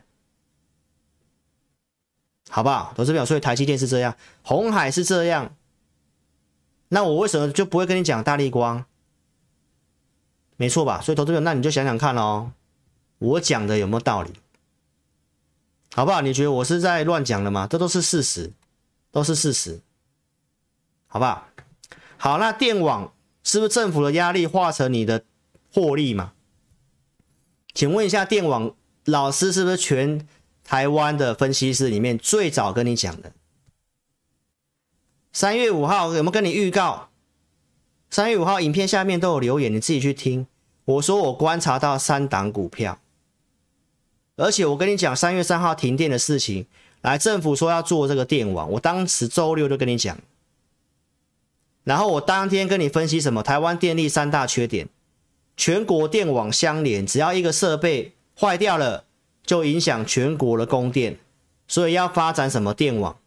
Speaker 1: 好不好？投资表，所以台积电是这样，红海是这样，那我为什么就不会跟你讲大立光？没错吧？所以投资表，那你就想想看喽。我讲的有没有道理？好不好？你觉得我是在乱讲的吗？这都是事实，都是事实，好不好？好，那电网是不是政府的压力化成你的获利嘛？请问一下，电网老师是不是全台湾的分析师里面最早跟你讲的？三月五号有没有跟你预告？三月五号影片下面都有留言，你自己去听。我说我观察到三档股票。而且我跟你讲，三月三号停电的事情，来政府说要做这个电网，我当时周六就跟你讲，然后我当天跟你分析什么？台湾电力三大缺点，全国电网相连，只要一个设备坏掉了，就影响全国的供电，所以要发展什么电网？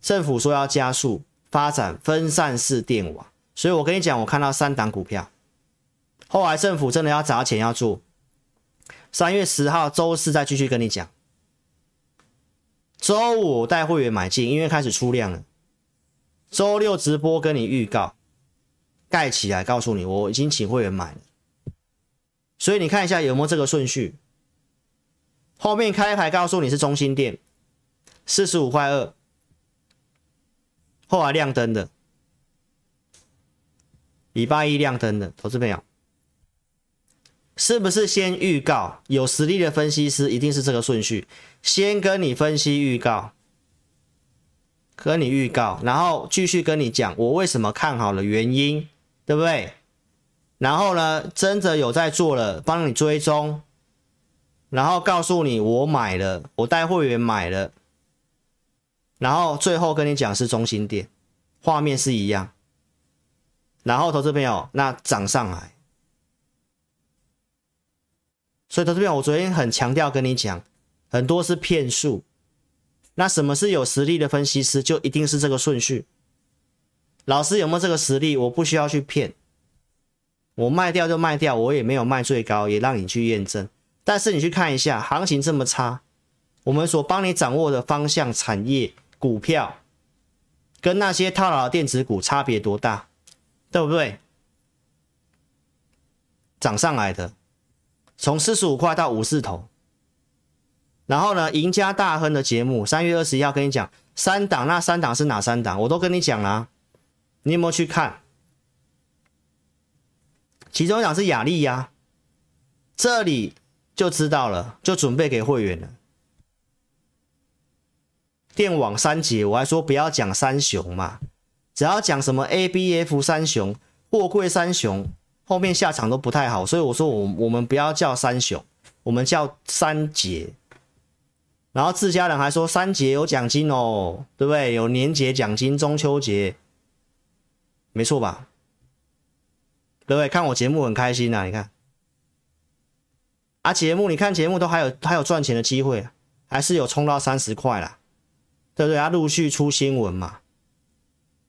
Speaker 1: 政府说要加速发展分散式电网，所以我跟你讲，我看到三档股票，后来政府真的要砸钱要做。三月十号周四再继续跟你讲，周五带会员买进，因为开始出量了。周六直播跟你预告，盖起来告诉你我已经请会员买了。所以你看一下有没有这个顺序。后面开牌告诉你是中心店，四十五块二，后来亮灯的，礼拜一亮灯的，投资朋友。是不是先预告？有实力的分析师一定是这个顺序，先跟你分析预告，跟你预告，然后继续跟你讲我为什么看好的原因，对不对？然后呢，真的有在做了，帮你追踪，然后告诉你我买了，我带会员买了，然后最后跟你讲是中心点，画面是一样，然后投资朋友那涨上来。所以，投资朋友，我昨天很强调跟你讲，很多是骗术。那什么是有实力的分析师，就一定是这个顺序。老师有没有这个实力？我不需要去骗，我卖掉就卖掉，我也没有卖最高，也让你去验证。但是你去看一下，行情这么差，我们所帮你掌握的方向、产业、股票，跟那些套牢的电子股差别多大，对不对？涨上来的，从四十五块到五字头。然后呢，赢家大亨的节目三月二十一号跟你讲三档，那三档是哪三档？我都跟你讲了，你有没有去看？其中一档是雅丽呀，这里就知道了，就准备给会员了。电网三杰，我还说不要讲三雄嘛，只要讲什么 A B F 三雄、货柜三雄，后面下场都不太好，所以我说我我们不要叫三雄，我们叫三杰。然后自家人还说三节有奖金哦，对不对？有年节奖金、中秋节，没错吧？各位？看我节目很开心呐、啊，你看啊，节目你看节目都还有还有赚钱的机会，还是有冲到三十块啦，对不对？啊，陆续出新闻嘛，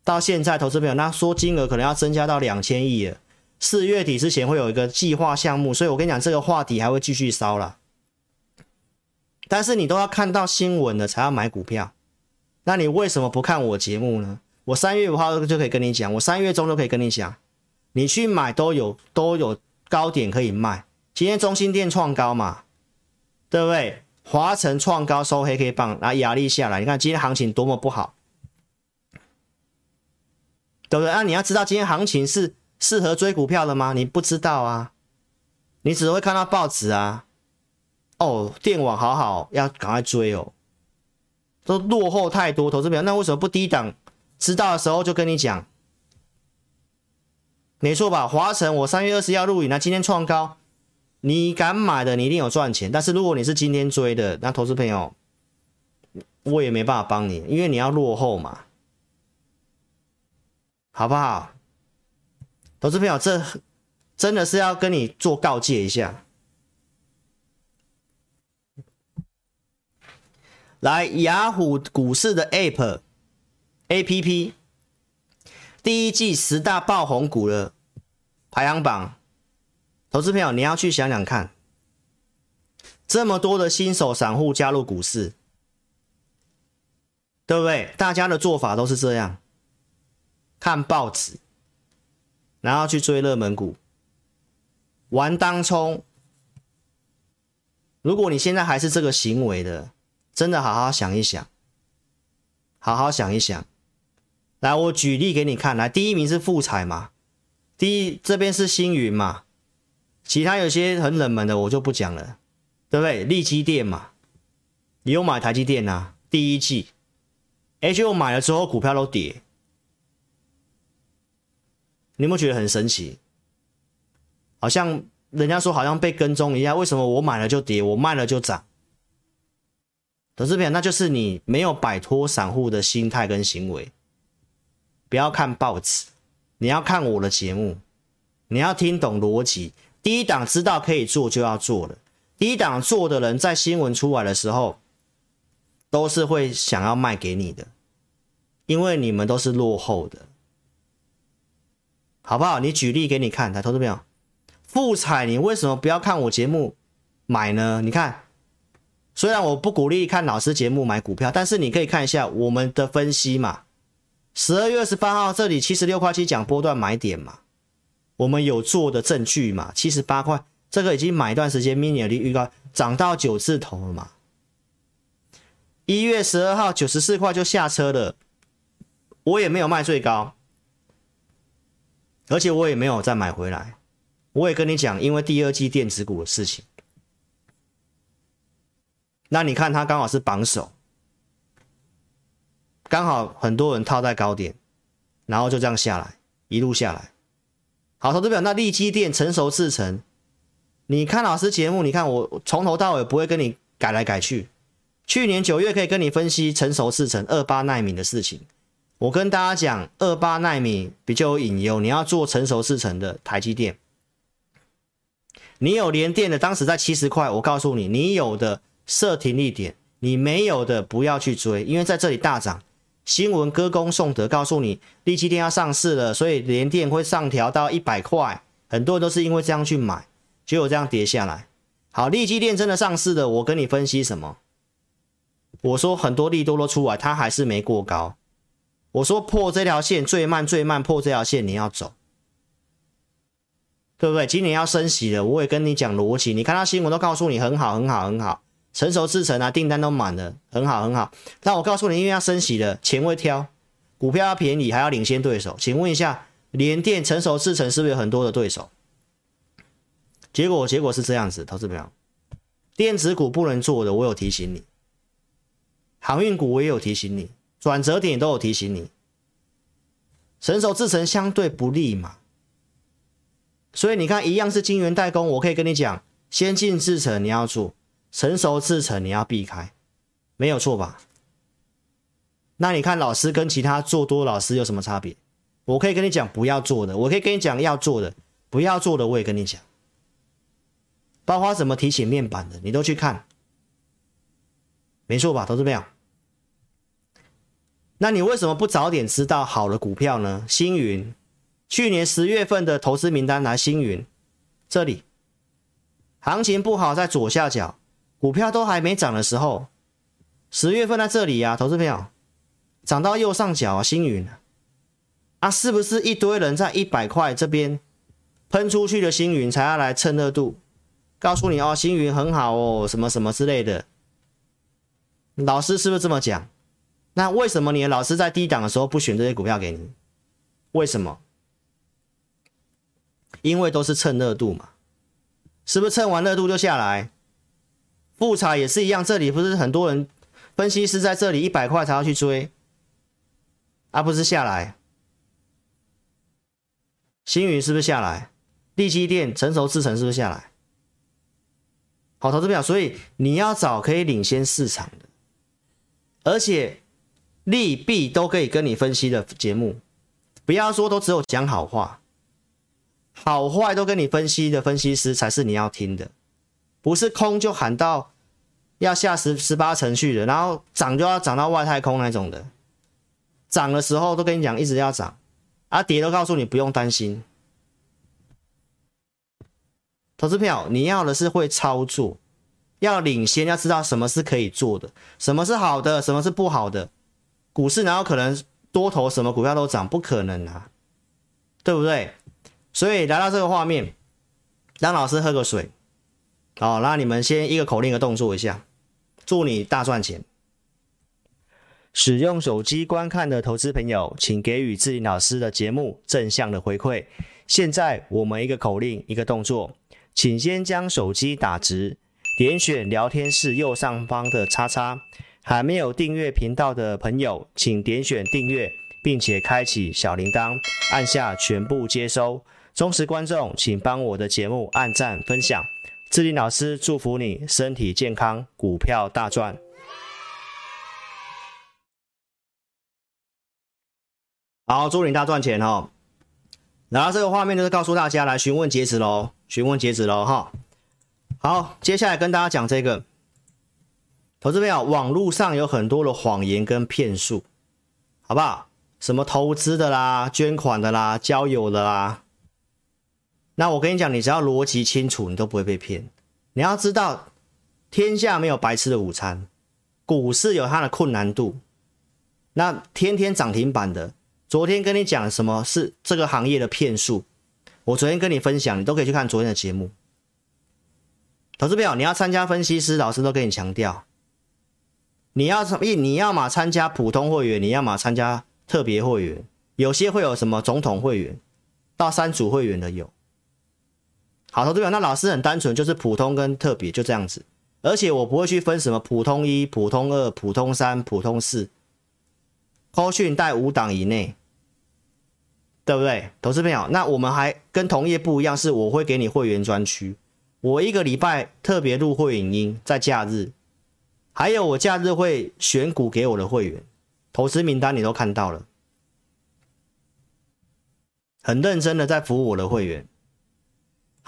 Speaker 1: 到现在投资朋友那说金额可能要增加到两千亿了，四月底之前会有一个计划项目，所以我跟你讲这个话题还会继续烧了。但是你都要看到新闻了才要买股票，那你为什么不看我节目呢？我三月五号就可以跟你讲，我三月中就可以跟你讲，你去买都有都有高点可以卖。今天中心店创高嘛，对不对？华城创高收黑 K 棒，拿压力下来。你看今天行情多么不好，对不对？那你要知道今天行情是适合追股票的吗？你不知道啊，你只会看到报纸啊。哦，电网好好，要赶快追哦，都落后太多，投资朋友那为什么不低档？知道的时候就跟你讲，没错吧？华晨我三月二十要录影，那今天创高，你敢买的，你一定有赚钱。但是如果你是今天追的，那投资朋友，我也没办法帮你，因为你要落后嘛，好不好？投资朋友，这真的是要跟你做告诫一下。来，雅虎股市的 App APP 第一季十大爆红股的排行榜，投资朋友你要去想想看，这么多的新手散户加入股市，对不对？大家的做法都是这样，看报纸，然后去追热门股，玩当冲。如果你现在还是这个行为的，真的好好想一想，好好想一想。来，我举例给你看。来，第一名是富彩嘛，第一这边是星云嘛，其他有些很冷门的我就不讲了，对不对？利基电嘛，你有买台积电啊？第一季，H 我买了之后股票都跌，你有没有觉得很神奇？好像人家说好像被跟踪一样，为什么我买了就跌，我卖了就涨？投资朋友，那就是你没有摆脱散户的心态跟行为。不要看报纸，你要看我的节目，你要听懂逻辑。第一档知道可以做就要做了。第一档做的人在新闻出来的时候，都是会想要卖给你的，因为你们都是落后的，好不好？你举例给你看，来，投资朋友，富彩，你为什么不要看我节目买呢？你看。虽然我不鼓励看老师节目买股票，但是你可以看一下我们的分析嘛。十二月二十八号这里七十六块七讲波段买点嘛，我们有做的证据嘛。七十八块这个已经买一段时间，mini 的预告涨到九字头了嘛。一月十二号九十四块就下车了，我也没有卖最高，而且我也没有再买回来。我也跟你讲，因为第二季电子股的事情。那你看它刚好是榜首，刚好很多人套在高点，然后就这样下来，一路下来。好，投资表，那利基电成熟制程，你看老师节目，你看我从头到尾不会跟你改来改去。去年九月可以跟你分析成熟制程二八奈米的事情，我跟大家讲二八奈米比较有隐忧，你要做成熟制程的台积电，你有联电的，当时在七十块，我告诉你，你有的。设停利点，你没有的不要去追，因为在这里大涨，新闻歌功颂德，告诉你利基电要上市了，所以连电会上调到一百块，很多人都是因为这样去买，结果这样跌下来。好，利基电真的上市了，我跟你分析什么？我说很多利多都出来，它还是没过高。我说破这条线最慢最慢破这条线你要走，对不对？今年要升息了，我也跟你讲逻辑。你看它新闻都告诉你很好，很好，很好，成熟制程啊，订单都满了，很好，很好。但我告诉你，因为要升息了，钱会挑，股票要便宜，还要领先对手。请问一下，联电成熟制程是不是有很多的对手？结果结果是这样子，投资朋友，电子股不能做的，我有提醒你；航运股我也有提醒你，转折点都有提醒你。成熟制程相对不利嘛。所以你看，一样是晶圆代工，我可以跟你讲，先进制程你要做，成熟制程你要避开，没有错吧？那你看老师跟其他做多老师有什么差别？我可以跟你讲不要做的，我可以跟你讲要做的，不要做的我也跟你讲，包括怎么提醒面板的，你都去看，没错吧？投资朋友，那你为什么不早点知道好的股票呢？星云。去年十月份的投资名单来，星云这里行情不好，在左下角，股票都还没涨的时候，十月份在这里、啊，投资票涨到右上角啊，星云啊，是不是一堆人在一百块这边喷出去的星云才要来蹭热度，告诉你哦，星云很好哦，什么什么之类的，老师是不是这么讲？那为什么你的老师在低档的时候不选这些股票给你？为什么？因为都是蹭热度嘛，是不是蹭完热度就下来？富彩也是一样，这里不是很多人分析师在这里一百块才要去追，而、不是下来。星云是不是下来？力积电成熟制程是不是下来？好，投资表，所以你要找可以领先市场的，而且利弊都可以跟你分析的节目，不要说都只有讲好话。好坏都跟你分析的分析师才是你要听的，不是空就喊到要下十十八层去的，然后涨就要涨到外太空那种的，涨的时候都跟你讲一直要涨，啊跌都告诉你不用担心。投资票你要的是会操作，要领先，要知道什么是可以做的，什么是好的，什么是不好的。股市哪有可能多头什么股票都涨？不可能啊，对不对？所以来到这个画面，让老师喝个水。好，那你们先一个口令的动作一下，祝你大赚钱。使用手机观看的投资朋友，请给予志霖老师的节目正向的回馈。现在我们一个口令一个动作，请先将手机打直，点选聊天室右上方的叉叉。还没有订阅频道的朋友，请点选订阅，并且开启小铃铛，按下全部接收。忠实观众，请帮我的节目按赞分享。志霖老师祝福你身体健康，股票大赚。好，祝你大赚钱哦！然后这个画面就是告诉大家来询问截止喽，询问截止喽哈。好，接下来跟大家讲这个，投资朋友，网络上有很多的谎言跟骗术，好不好？什么投资的啦，捐款的啦，交友的啦。那我跟你讲，你只要逻辑清楚，你都不会被骗。你要知道，天下没有白吃的午餐，股市有它的困难度。那天天涨停板的，昨天跟你讲什么是这个行业的骗术？我昨天跟你分享，你都可以去看昨天的节目。投资朋友，你要参加分析师，老师都跟你强调，你要什么？你要嘛参加普通会员，你要嘛参加特别会员，有些会有什么总统会员到三组会员的有。好，投资表，那老师很单纯，就是普通跟特别就这样子，而且我不会去分什么普通一、普通二、普通三、普通四，高讯带五档以内，对不对？投资朋友，那我们还跟同业不一样，是我会给你会员专区，我一个礼拜特别录会影音，在假日，还有我假日会选股给我的会员，投资名单你都看到了，很认真的在服务我的会员。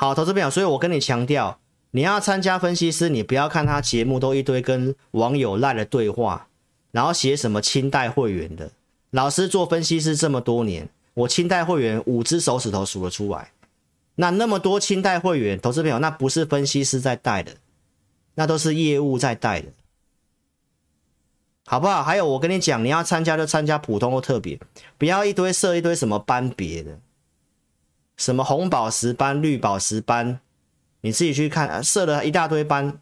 Speaker 1: 好，投资朋友，所以我跟你强调，你要参加分析师，你不要看他节目都一堆跟网友赖的对话，然后写什么清代会员的。老师做分析师这么多年，我清代会员五只手指头数得出来。那那么多清代会员，投资朋友，那不是分析师在带的，那都是业务在带的，好不好？还有我跟你讲，你要参加就参加普通或特别，不要一堆设一堆什么班别的。什么红宝石班、绿宝石班，你自己去看，设了一大堆班。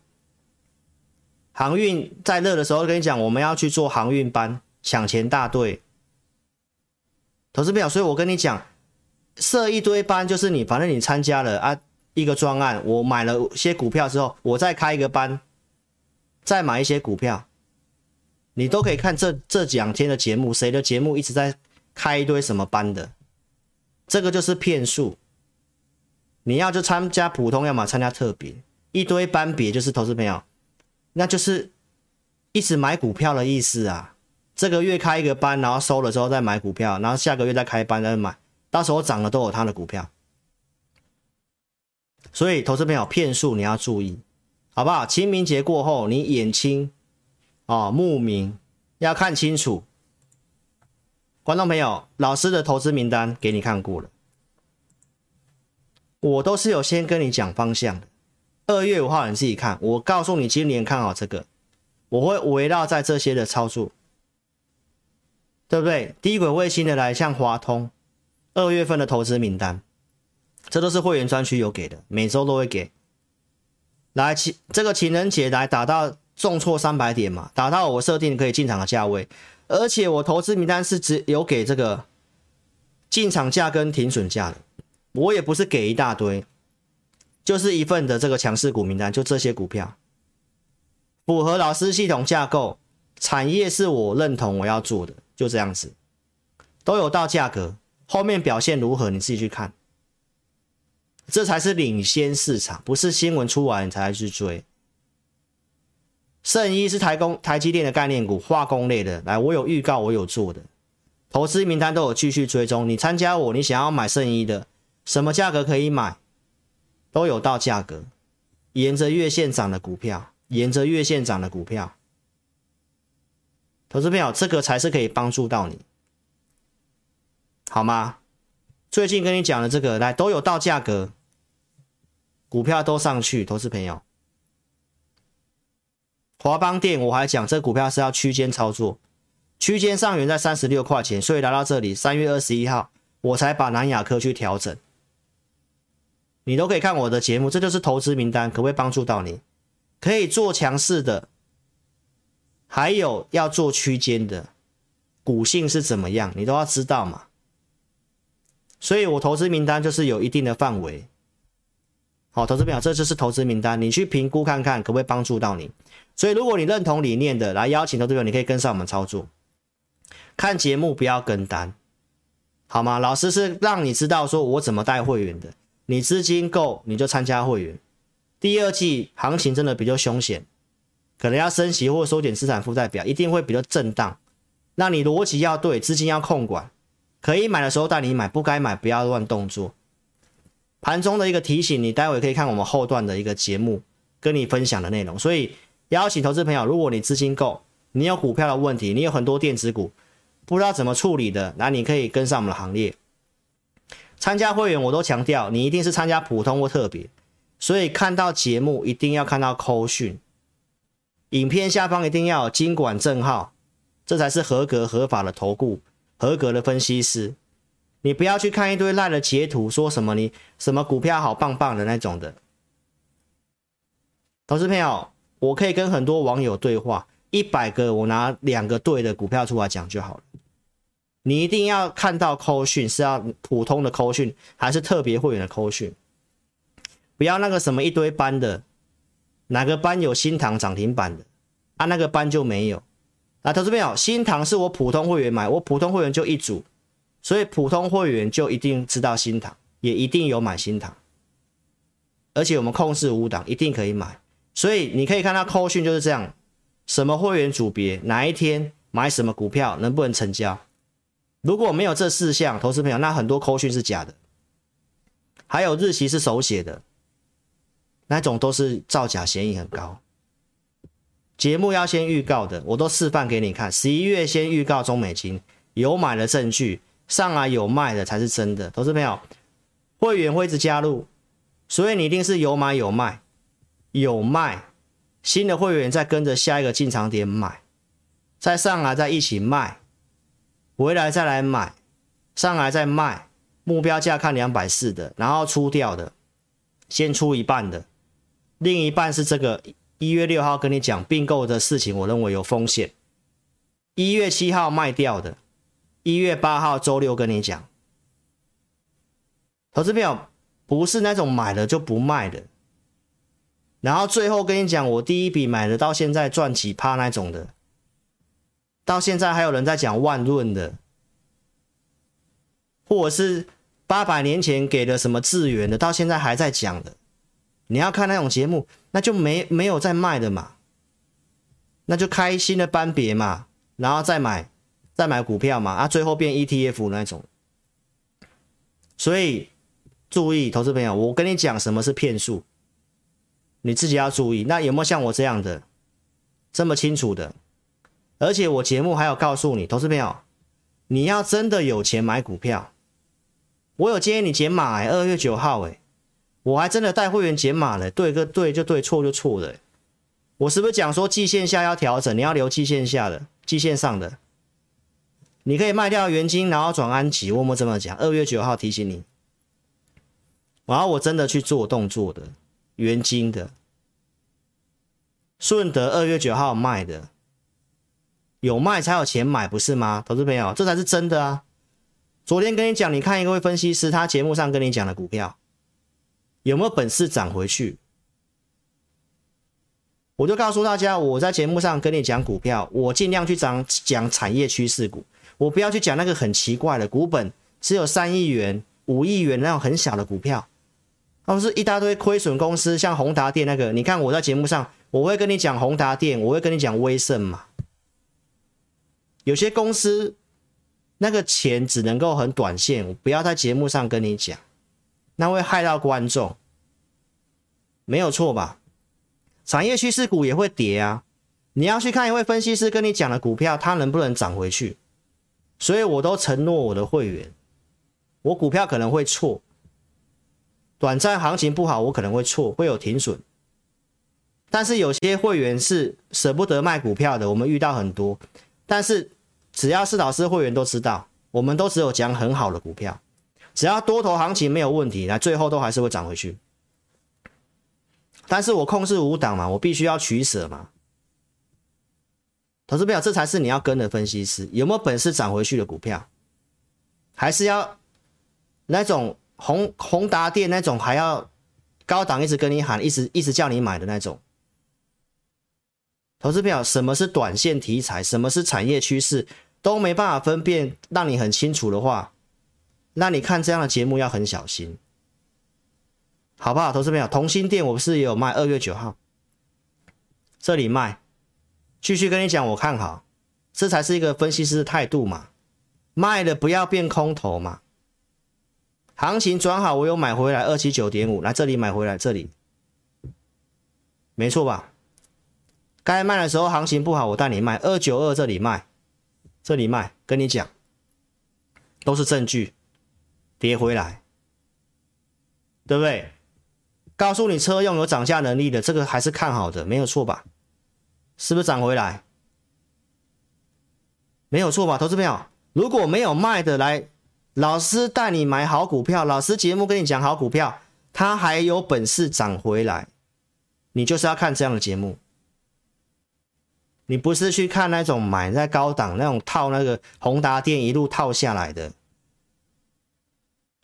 Speaker 1: 航运在热的时候跟你讲，我们要去做航运班，抢钱大队。投资表，所以我跟你讲，设一堆班就是你，反正你参加了啊一个专案，我买了些股票之后，我再开一个班，再买一些股票，你都可以看这这两天的节目，谁的节目一直在开一堆什么班的，这个就是骗术。你要就参加普通，要么参加特别，一堆班别就是投资朋友，那就是一直买股票的意思啊。这个月开一个班，然后收了之后再买股票，然后下个月再开班再买，到时候涨了都有他的股票。所以投资朋友骗术你要注意，好不好？清明节过后你眼清哦，目明要看清楚。观众朋友，老师的投资名单给你看过了，我都是有先跟你讲方向的。二月五号你自己看，我告诉你今年看好这个，我会围绕在这些的操作。对不对？低轨卫星的来像华通，二月份的投资名单，这都是会员专区有给的，每周都会给。来情这个情人节来打到重挫三百点嘛，打到我设定可以进场的价位，而且我投资名单是只有给这个进场价跟停损价的，我也不是给一大堆，就是一份的这个强势股名单，就这些股票，符合老师系统架构，产业是我认同我要做的。就这样子，都有到价格，后面表现如何你自己去看，这才是领先市场，不是新闻出来你才去追。圣一是台工台积电的概念股，化工类的，来，我有预告，我有做的，投资名单都有继续追踪。你参加我，你想要买圣一的，什么价格可以买，都有到价格，沿着月线涨的股票，沿着月线涨的股票。投资朋友，这个才是可以帮助到你，好吗？最近跟你讲的这个，来都有到价格，股票都上去。投资朋友，华邦电我还讲这股票是要区间操作，区间上缘在三十六块钱，所以来到这里三月二十一号，我才把南亚科去调整。你都可以看我的节目，这就是投资名单，可不可以帮助到你？可以做强势的。还有要做区间的股性是怎么样，你都要知道嘛。所以我投资名单就是有一定的范围。好，投资表这就是投资名单，你去评估看看可不可以帮助到你。所以如果你认同理念的，来邀请投资表，你可以跟上我们操作。看节目不要跟单，好吗？老师是让你知道说我怎么带会员的，你资金够你就参加会员。第二季行情真的比较凶险。可能要升息或收减资产负债表，一定会比较震荡。那你逻辑要对，资金要控管，可以买的时候带你买，不该买不要乱动作。盘中的一个提醒，你待会可以看我们后段的一个节目，跟你分享的内容。所以邀请投资朋友，如果你资金够，你有股票的问题，你有很多电子股不知道怎么处理的，那你可以跟上我们的行列。参加会员我都强调，你一定是参加普通或特别，所以看到节目一定要看到扣讯。影片下方一定要有金管证号，这才是合格合法的投顾，合格的分析师。你不要去看一堆赖的截图，说什么你什么股票好棒棒的那种的。投资朋友，我可以跟很多网友对话，一百个我拿两个对的股票出来讲就好了。你一定要看到扣讯是要普通的扣讯，还是特别会员的扣讯？不要那个什么一堆班的。哪个班有新塘涨停板的啊？那个班就没有。啊，投资朋友，新塘是我普通会员买，我普通会员就一组，所以普通会员就一定知道新塘，也一定有买新塘。而且我们控制五档，一定可以买。所以你可以看到扣讯就是这样，什么会员组别，哪一天买什么股票，能不能成交？如果没有这四项，投资朋友，那很多扣讯是假的。还有日期是手写的。那种都是造假嫌疑很高。节目要先预告的，我都示范给你看。十一月先预告中美金有买的证据，上来有卖的才是真的。投资朋友，会员会一直加入，所以你一定是有买有卖，有卖新的会员再跟着下一个进场点买，再上来再一起卖，回来再来买，上来再卖，目标价看两百四的，然后出掉的，先出一半的，另一半是这个一月六号跟你讲并购的事情，我认为有风险。一月七号卖掉的，一月八号周六跟你讲，投资票不是那种买了就不卖的，然后最后跟你讲，我第一笔买的到现在赚几趴那种的，到现在还有人在讲万润的，或者是。八百年前给的什么资源的，到现在还在讲的。你要看那种节目，那就没没有在卖的嘛，那就开新的班别嘛，然后再买再买股票嘛，啊，最后变 ETF 那种。所以注意，投资朋友，我跟你讲什么是骗术，你自己要注意。那有没有像我这样的这么清楚的？而且我节目还有告诉你，投资朋友，你要真的有钱买股票。我有建议你减码哎，二月九号哎，我还真的带会员减码了，对个对就对，错就错的。我是不是讲说季线下要调整，你要留季线下的，季线上的，你可以卖掉元金，然后转安吉。我们这么讲，二月九号提醒你，然后我真的去做动作的，原金的，顺德二月九号卖的，有卖才有钱买，不是吗？投资朋友，这才是真的啊。昨天跟你讲，你看一位分析师，他节目上跟你讲的股票有没有本事涨回去？我就告诉大家，我在节目上跟你讲股票，我尽量去讲讲产业趋势股，我不要去讲那个很奇怪的股本只有三亿元、五亿元那种很小的股票，而不是一大堆亏损公司，像宏达电那个。你看我在节目上，我会跟你讲宏达电，我会跟你讲威盛嘛，有些公司。那个钱只能够很短线，我不要在节目上跟你讲，那会害到观众，没有错吧？产业趋势股也会跌啊，你要去看一位分析师跟你讲的股票，它能不能涨回去？所以我都承诺我的会员，我股票可能会错，短暂行情不好，我可能会错，会有停损，但是有些会员是舍不得卖股票的，我们遇到很多，但是。只要是老师会员都知道，我们都只有讲很好的股票，只要多头行情没有问题，那最后都还是会涨回去。但是我控制五档嘛，我必须要取舍嘛。投资票，这才是你要跟的分析师，有没有本事涨回去的股票，还是要那种宏宏达店那种还要高档一直跟你喊，一直一直叫你买的那种。投资票，什么是短线题材，什么是产业趋势？都没办法分辨，让你很清楚的话，那你看这样的节目要很小心，好不好？投资朋友，同心店我不是也有卖，二月九号这里卖，继续跟你讲，我看好，这才是一个分析师的态度嘛，卖了不要变空头嘛，行情转好，我有买回来二七九点五，来这里买回来这里，没错吧？该卖的时候行情不好，我带你卖二九二这里卖。这里卖，跟你讲，都是证据，跌回来，对不对？告诉你车用有涨价能力的，这个还是看好的，没有错吧？是不是涨回来？没有错吧？投资朋友，如果没有卖的来，老师带你买好股票，老师节目跟你讲好股票，它还有本事涨回来，你就是要看这样的节目。你不是去看那种买在高档那种套那个宏达电一路套下来的，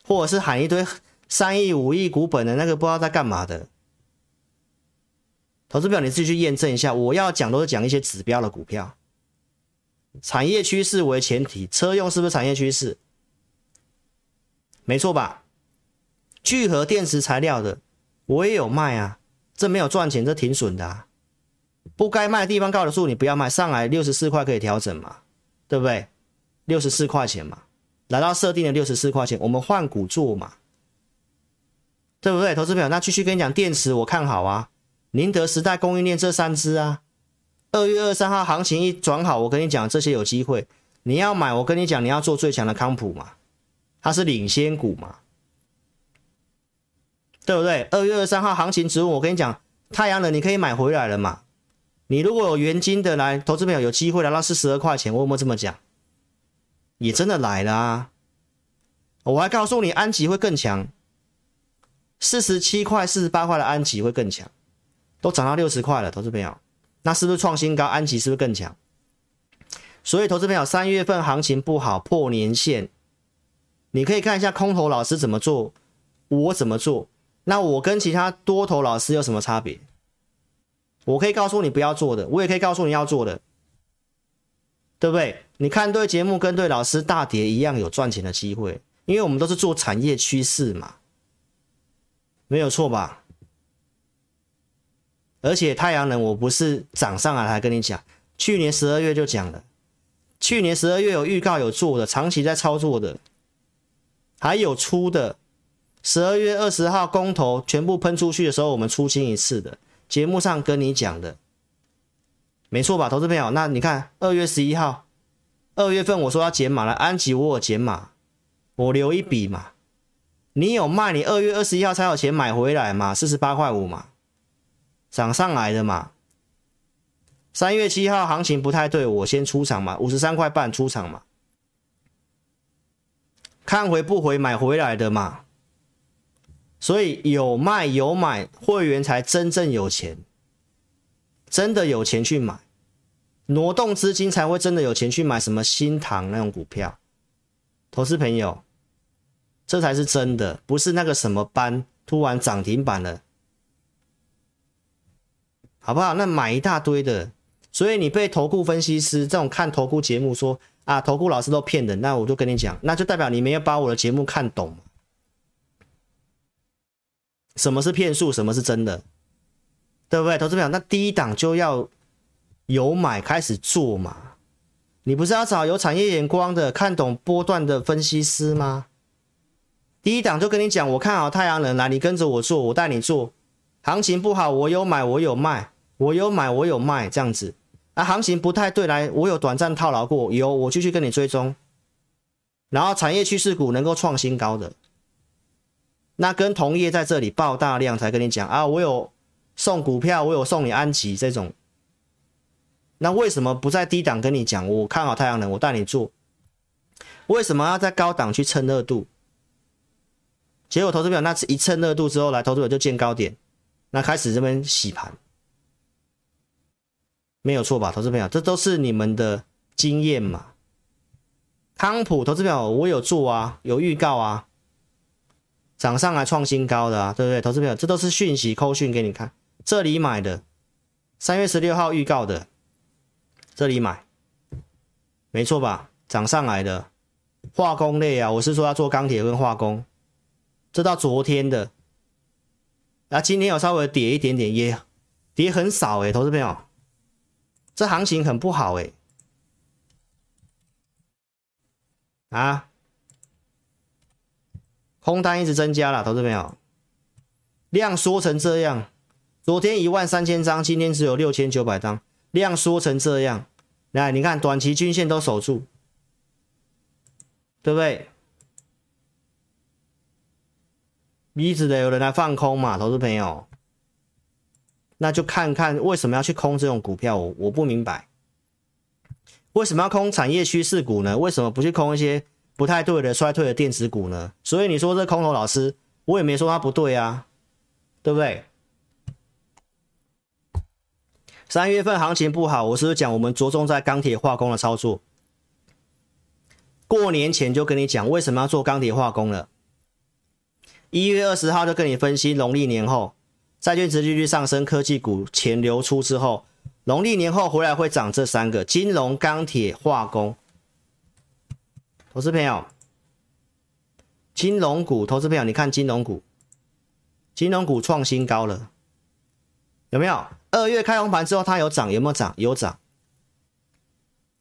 Speaker 1: 或者是喊一堆三亿五亿股本的那个不知道在干嘛的。投资表你自己去验证一下。我要讲都是讲一些指标的股票，产业趋势为前提，车用是不是产业趋势？没错吧？聚合电池材料的我也有卖啊，这没有赚钱，这挺损的啊。不该卖的地方告的诉你不要卖，上来六十四块可以调整嘛，对不对？六十四块钱嘛，来到设定的六十四块钱，我们换股做嘛，对不对？投资朋友，那继续跟你讲电池，我看好啊，宁德时代供应链这三只啊，二月二三号行情一转好，我跟你讲这些有机会，你要买，我跟你讲你要做最强的康普嘛，它是领先股嘛，对不对？二月二三号行情之后，我跟你讲太阳能你可以买回来了嘛。你如果有元金的来，投资朋友有机会来到四十二块钱，我有没有这么讲？也真的来了啊！我还告诉你安吉会更强，四十七块、四十八块的安吉会更强，都涨到六十块了，投资朋友，那是不是创新高？安吉是不是更强？所以，投资朋友，三月份行情不好，破年线，你可以看一下空头老师怎么做，我怎么做。那我跟其他多头老师有什么差别？我可以告诉你不要做的，我也可以告诉你要做的，对不对？你看对节目跟对老师，大跌一样有赚钱的机会，因为我们都是做产业趋势嘛，没有错吧？而且太阳能我不是涨上来还跟你讲，去年十二月就讲了。去年十二月有预告有做的，长期在操作的，还有出的。十二月二十号公投全部喷出去的时候，我们出清一次的，节目上跟你讲的，没错吧，投资朋友？那你看二月十一号，二月份我说要减码了，安吉我有减码，我留一笔嘛。你有卖，你二月二十一号才有钱买回来嘛，四十八块五嘛，涨上来的嘛。三月七号行情不太对，我先出场嘛，五十三块半出场嘛，看回不回买回来的嘛，所以有卖有买，会员才真正有钱，真的有钱去买，挪动资金才会真的有钱去买什么新塘那种股票，投资朋友，这才是真的，不是那个什么班突然涨停板了，好不好？那买一大堆的。所以你被投顾分析师这种看投顾节目说啊，投顾老师都骗人，那我就跟你讲，那就代表你没有把我的节目看懂。什么是骗术，什么是真的，对不对？投资朋友，那第一档就要有买开始做嘛。你不是要找有产业眼光的、看懂波段的分析师吗？第一档就跟你讲，我看好太阳能，来，你跟着我做，我带你做。行情不好，我有买，我有卖，我有买，我有卖，这样子。啊，行情不太对，来，我有短暂套牢过，有，我继续跟你追踪，然后产业趋势股能够创新高的，那跟同业在这里爆大量才跟你讲啊，我有送股票，我有送你安吉这种，那为什么不在低档跟你讲？我看好太阳能，我带你做，为什么要在高档去蹭热度？结果投资表那次一蹭热度之后，来投资表就见高点，那开始这边洗盘。没有错吧，投资朋友，这都是你们的经验嘛。康普投资朋友，我有做啊，有预告啊，涨上来创新高的啊，对不对？投资朋友，这都是讯息扣讯给你看，这里买的，三月十六号预告的，这里买，没错吧？涨上来的化工类啊，我是说要做钢铁跟化工，这到昨天的，啊，今天有稍微跌一点点，也跌很少诶，投资朋友。这行情很不好哎，啊，空单一直增加了，投资朋友，量缩成这样，昨天一万三千张，今天只有六千九百张，量缩成这样，来，你看短期均线都守住，对不对？一直的有人来放空嘛，投资朋友。那就看看为什么要去空这种股票，我我不明白，为什么要空产业趋势股呢？为什么不去空一些不太对的衰退的电子股呢？所以你说这空头老师，我也没说他不对啊，对不对？三月份行情不好，我是不是讲我们着重在钢铁化工的操作？过年前就跟你讲为什么要做钢铁化工了，一月二十号就跟你分析农历年后。债券值利率上升，科技股钱流出之后，农历年后回来会涨这三个：金融、钢铁、化工。投资朋友，金融股，投资朋友，你看金融股，金融股创新高了，有没有？二月开红盘之后，它有涨，有没有涨？有涨。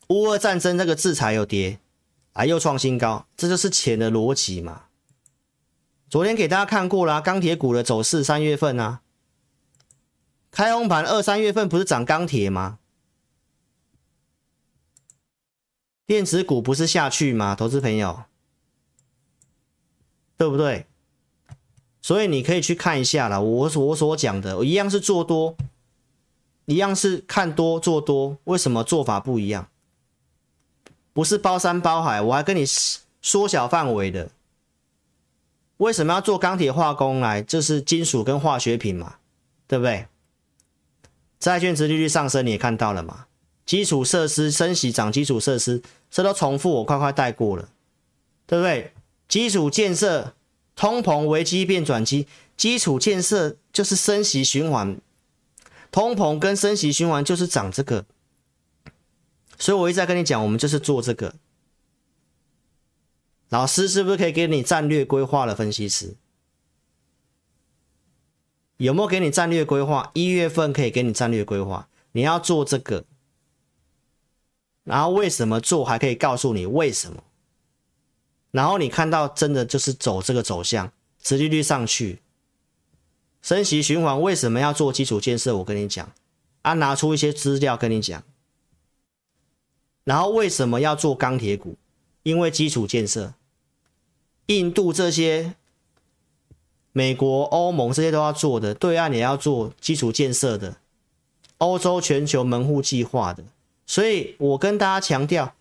Speaker 1: 乌俄战争这个制裁有跌，啊，又创新高，这就是钱的逻辑嘛。昨天给大家看过了，钢铁股的走势，三月份啊。开红盘二三月份不是涨钢铁吗？电子股不是下去吗？投资朋友，对不对？所以你可以去看一下啦。我我所讲的，我一样是做多，一样是看多做多，为什么做法不一样？不是包山包海，我还跟你缩小范围的，为什么要做钢铁化工来？就是金属跟化学品嘛，对不对？债券值利率上升，你也看到了嘛？基础设施升息涨基础设施，这都重复，我快快带过了，对不对？基础建设，通膨危机变转机，基础建设就是升息循环，通膨跟升息循环就是涨这个，所以我一直在跟你讲，我们就是做这个。老师是不是可以给你战略规划的分析师？有没有给你战略规划？一月份可以给你战略规划，你要做这个，然后为什么做？还可以告诉你为什么。然后你看到真的就是走这个走向，殖利率上去，升息循环，为什么要做基础建设？我跟你讲，啊，拿出一些资料跟你讲。然后为什么要做钢铁股？因为基础建设。印度这些、美国、欧盟这些都要做的，对岸也要做基础建设的，欧洲全球门户计划的，所以我跟大家强调，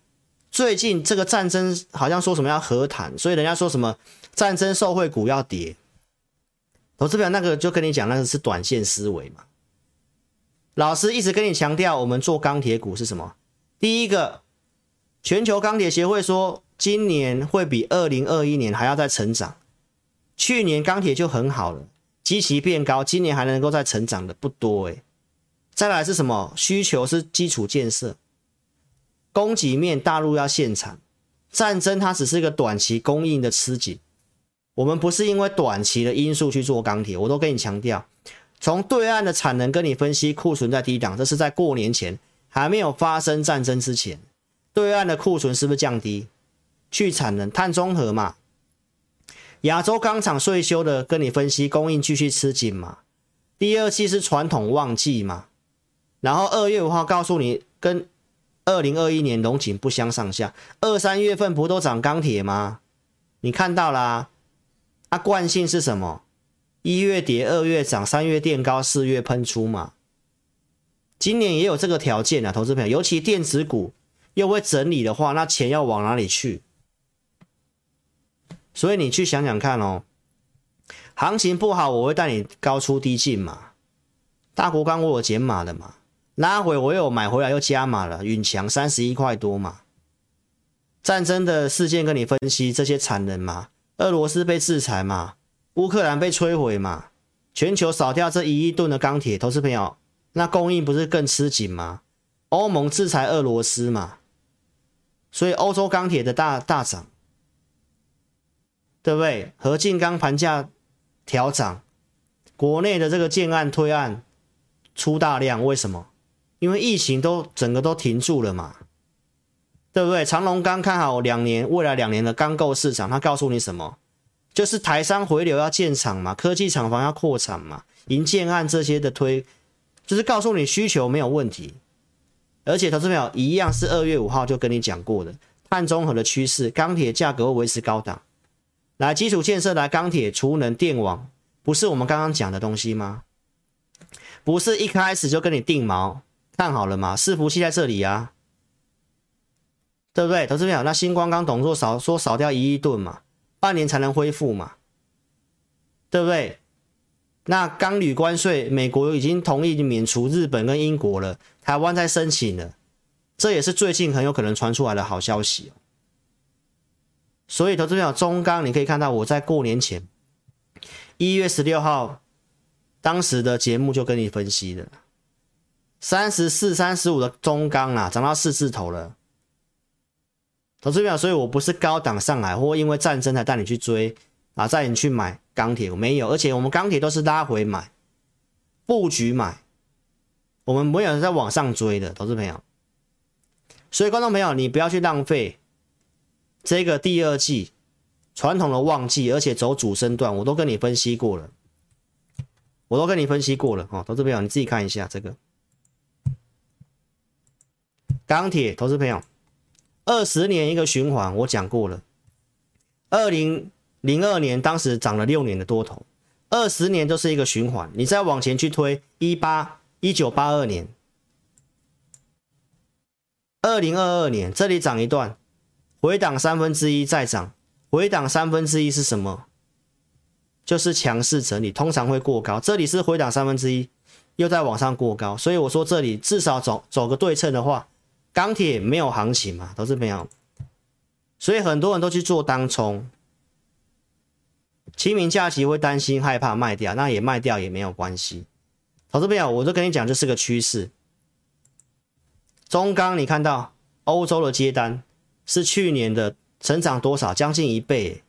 Speaker 1: 最近这个战争好像说什么要和谈，所以人家说什么战争受惠股要跌，投资表那个就跟你讲，那个是短线思维嘛。老师一直跟你强调，我们做钢铁股是什么？第一个，全球钢铁协会说。今年会比二零二一年还要再成长，去年钢铁就很好了，基期变高，今年还能够再成长的不多诶。再来是什么？需求是基础建设，供给面大陆要限产，战争它只是一个短期供应的吃紧，我们不是因为短期的因素去做钢铁，我都跟你强调，从对岸的产能跟你分析库存在低档，这是在过年前还没有发生战争之前，对岸的库存是不是降低？去产能碳中和嘛，亚洲钢厂税修的跟你分析供应继续吃紧嘛，第二季是传统旺季嘛，然后二月五号告诉你跟二零二一年荣景不相上下，二三月份不都涨钢铁吗？你看到啦，啊惯性是什么？一月跌，二月涨，三月垫高，四月喷出嘛，今年也有这个条件啊，投资朋友，尤其电子股又会整理的话，那钱要往哪里去？所以你去想想看哦，行情不好，我会带你高出低进嘛。大国钢我有减码的嘛，拉回我有买回来又加码了，允强三十一块多嘛。战争的事件跟你分析这些产能嘛，俄罗斯被制裁嘛，乌克兰被摧毁嘛，全球少掉这一亿吨的钢铁，投资朋友，那供应不是更吃紧吗？欧盟制裁俄罗斯嘛，所以欧洲钢铁的大大涨。对不对？合金钢盘价调涨，国内的这个建案推案出大量，为什么？因为疫情都整个都停住了嘛，对不对？长隆刚看好两年，未来两年的钢构市场，他告诉你什么？就是台商回流要建厂嘛，科技厂房要扩产嘛，营建案这些的推，就是告诉你需求没有问题，而且投资朋友一样是二月五号就跟你讲过的，碳中和的趋势，钢铁价格会维持高档。来基础建设，来钢铁、储能、电网，不是我们刚刚讲的东西吗？不是一开始就跟你定锚看好了吗？伺服器在这里啊，对不对？投资朋友，那新光刚董座少说少掉一亿吨嘛，半年才能恢复嘛，对不对？那钢铝关税，美国已经同意免除日本跟英国了，台湾在申请了，这也是最近很有可能传出来的好消息。所以，投资朋友，中钢你可以看到，我在过年前一月十六号当时的节目就跟你分析了，三十四、三十五的中钢啊，涨到四字头了。投资朋友，所以我不是高档上来，或因为战争才带你去追啊，带你去买钢铁，我没有。而且我们钢铁都是拉回买，布局买，我们没有人在往上追的，投资朋友。所以，观众朋友，你不要去浪费。这个第二季传统的旺季，而且走主升段，我都跟你分析过了，我都跟你分析过了哦，投资朋友你自己看一下这个。钢铁，投资朋友二十年一个循环，我讲过了，二零零二年当时涨了六年的多头，二十年都是一个循环，你再往前去推一八一九八二年，二零二二年这里涨一段。回档三分之一再涨，回档三分之一是什么？就是强势整理，通常会过高。这里是回档三分之一，又在往上过高，所以我说这里至少走走个对称的话，钢铁没有行情嘛，都是没有。所以很多人都去做当冲，清明假期会担心害怕卖掉，那也卖掉也没有关系。投资朋友，我都跟你讲，这是个趋势。中钢，你看到欧洲的接单是去年的成长多少？将近一倍。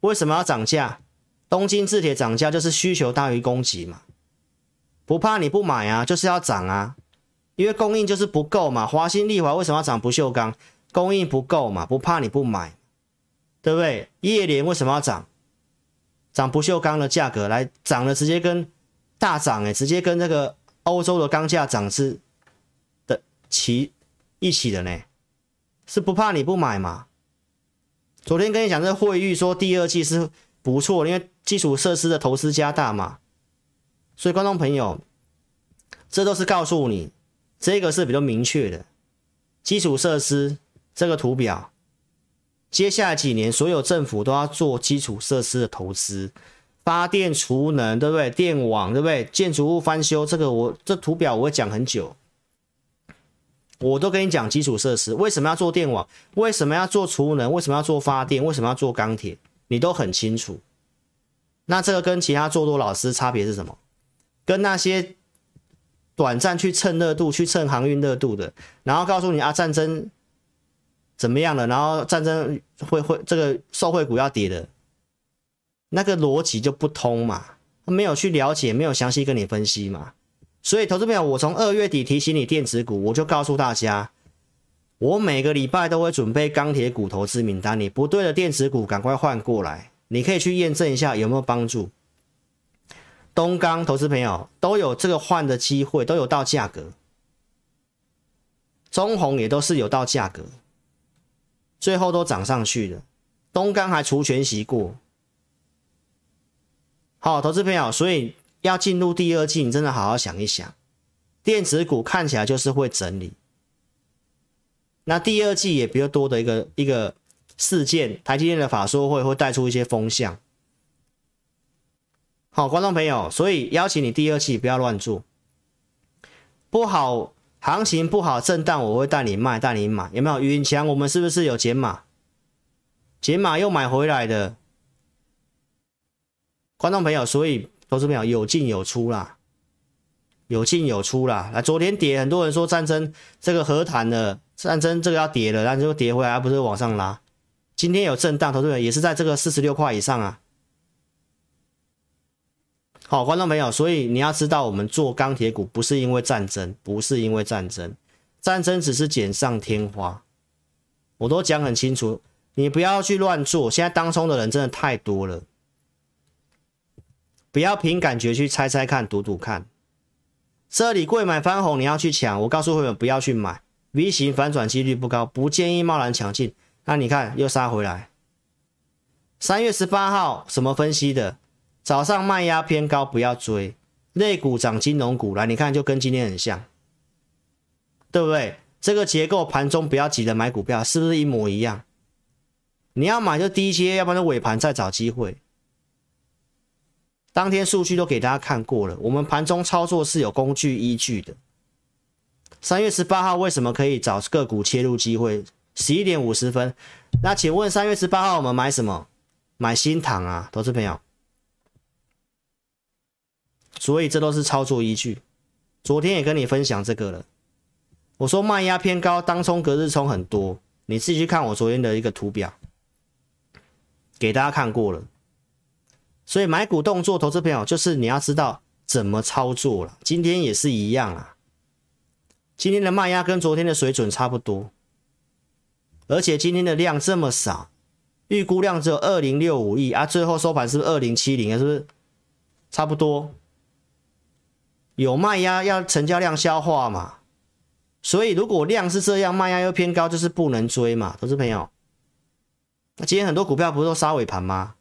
Speaker 1: 为什么要涨价？东京制铁涨价就是需求大于供给嘛，不怕你不买啊，就是要涨啊，因为供应就是不够嘛。华新丽华为什么要涨不锈钢？供应不够嘛，不怕你不买，对不对？叶莲为什么要涨？涨不锈钢的价格来涨了，直接跟大涨哎，直接跟那个欧洲的钢价涨是的。齐一起的呢，是不怕你不买嘛？昨天跟你讲这惠誉说第二季是不错，因为基础设施的投资加大嘛。所以观众朋友，这都是告诉你，这个是比较明确的基础设施这个图表。接下来几年，所有政府都要做基础设施的投资，发电、储能，对不对？电网，对不对？建筑物翻修，这个我这图表我会讲很久。我都跟你讲基础设施，为什么要做电网？为什么要做储能？为什么要做发电？为什么要做钢铁？你都很清楚。那这个跟其他做多老师差别是什么？跟那些短暂去蹭热度、去蹭航运热度的，然后告诉你啊战争怎么样了，然后战争会会这个受惠股要跌的，那个逻辑就不通嘛，没有去了解，没有详细跟你分析嘛。所以，投资朋友，我从二月底提醒你电子股，我就告诉大家，我每个礼拜都会准备钢铁股投资名单，你不对的电子股赶快换过来，你可以去验证一下有没有帮助。东钢投资朋友都有这个换的机会，都有到价格，中红也都是有到价格，最后都涨上去了。东钢还除权息过，好，投资朋友，所以。要进入第二季，你真的好好想一想，电子股看起来就是会整理。那第二季也比较多的一个一个事件，台积电的法说会会带出一些风向。好，观众朋友，所以邀请你第二季不要乱做，不好行情不好震荡，我会带你卖，带你买，有没有？云强，我们是不是有减码？减码又买回来的，观众朋友，所以。投资朋友有进有出啦，有进有出啦。来，昨天跌，很多人说战争这个和谈了，战争这个要跌了，但是又跌回来，而不是往上拉。今天有震荡，投资朋友也是在这个四十六块以上啊。好，观众朋友，所以你要知道，我们做钢铁股不是因为战争，不是因为战争，战争只是锦上添花。我都讲很清楚，你不要去乱做。现在当冲的人真的太多了。不要凭感觉去猜猜看、赌赌看。这里柜买翻红，你要去抢。我告诉会员不要去买，V 型反转几率不高，不建议贸然抢进。那你看又杀回来。三月十八号什么分析的？早上卖压偏高，不要追。类股涨，金融股来，你看就跟今天很像，对不对？这个结构盘中不要急着买股票，是不是一模一样？你要买就低接，要不然就尾盘再找机会。当天数据都给大家看过了，我们盘中操作是有工具依据的。三月十八号为什么可以找个股切入机会？十一点五十分，那请问三月十八号我们买什么？买新塘啊，投资朋友。所以这都是操作依据。昨天也跟你分享这个了，我说卖压偏高，当冲隔日冲很多，你自己去看我昨天的一个图表，给大家看过了。所以买股动作，投资朋友就是你要知道怎么操作了。今天也是一样啊，今天的卖压跟昨天的水准差不多，而且今天的量这么少，预估量只有二零六五亿啊，最后收盘是不是二零七零啊？是不是差不多？有卖压要成交量消化嘛，所以如果量是这样，卖压又偏高，就是不能追嘛，投资朋友。那今天很多股票不是都杀尾盘吗？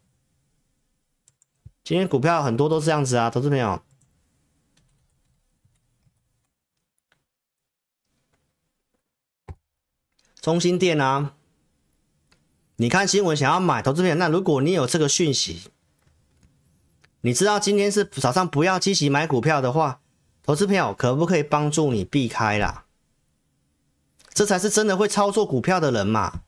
Speaker 1: 今天股票很多都是这样子啊，投资朋友，中心店啊，你看新闻想要买，投资朋友，那如果你有这个讯息，你知道今天是早上不要积极买股票的话，投资朋友可不可以帮助你避开啦？这才是真的会操作股票的人嘛，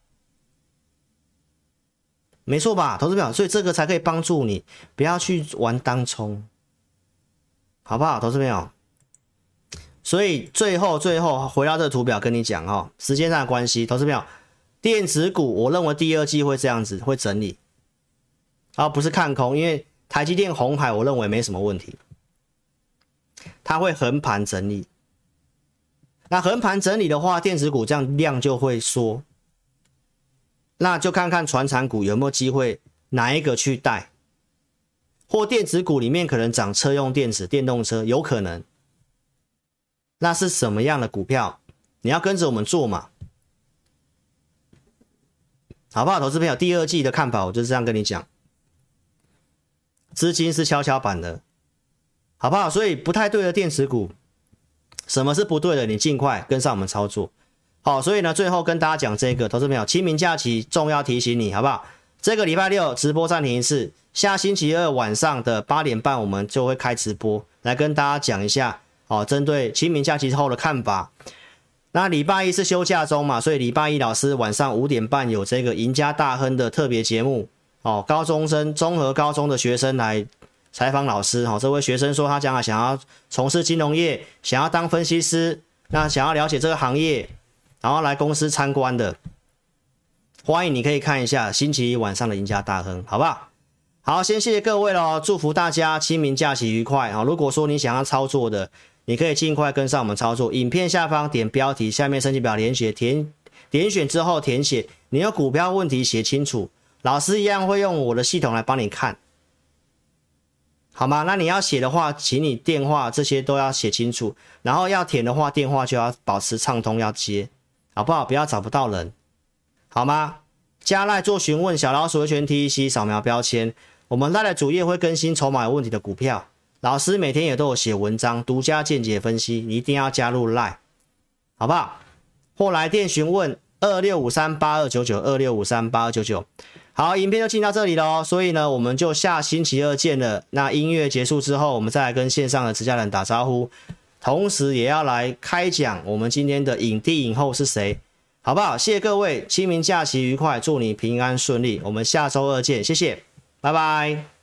Speaker 1: 没错吧，投资朋友？所以这个才可以帮助你不要去玩当冲，好不好，投资朋友？所以最后最后回到这个图表跟你讲哦，时间上的关系，投资朋友，电子股我认为第二季会这样子会整理，而不是看空，因为台积电、红海我认为没什么问题，它会横盘整理。那横盘整理的话，电子股这样量就会缩，那就看看船产股有没有机会哪一个去带，或电子股里面可能涨车用电子、电动车有可能。那是什么样的股票？你要跟着我们做嘛，好不好？投资朋友，第二季的看法我就是这样跟你讲，资金是跷跷板的，好不好？所以不太对的电子股，什么是不对的？你尽快跟上我们操作。好，所以呢，最后跟大家讲这个，投资朋友，清明假期重要提醒你，好不好？这个礼拜六直播暂停一次，下星期二晚上的八点半我们就会开直播，来跟大家讲一下。哦，针对清明假期之后的看法，那礼拜一是休假中嘛，所以礼拜一老师晚上五点半有这个赢家大亨的特别节目。哦，高中生综合高中的学生来采访老师。哦，这位学生说他将来想要从事金融业，想要当分析师，那想要了解这个行业，然后来公司参观的，欢迎你可以看一下星期一晚上的赢家大亨，好不好？好，先谢谢各位喽，祝福大家清明假期愉快啊！如果说你想要操作的，你可以尽快跟上我们操作，影片下方点标题，下面申请表填写，填点选之后填写你有股票问题写清楚，老师一样会用我的系统来帮你看，好吗？那你要写的话，请你电话这些都要写清楚，然后要填的话，电话就要保持畅通，要接，好不好？不要找不到人，好吗？加赖做询问，小老鼠维权 TEC 扫描标签，我们赖的主页会更新筹码有问题的股票。老师每天也都有写文章，独家见解分析，你一定要加入赖好不好？或来电询问二六五三八二九九二六五三八二九九。好，影片就进到这里了，所以呢，我们就下星期二见了。那音乐结束之后，我们再来跟线上的持家人打招呼，同时也要来开讲我们今天的影帝影后是谁，好不好？谢谢各位，清明假期愉快，祝你平安顺利。我们下周二见，谢谢，拜拜。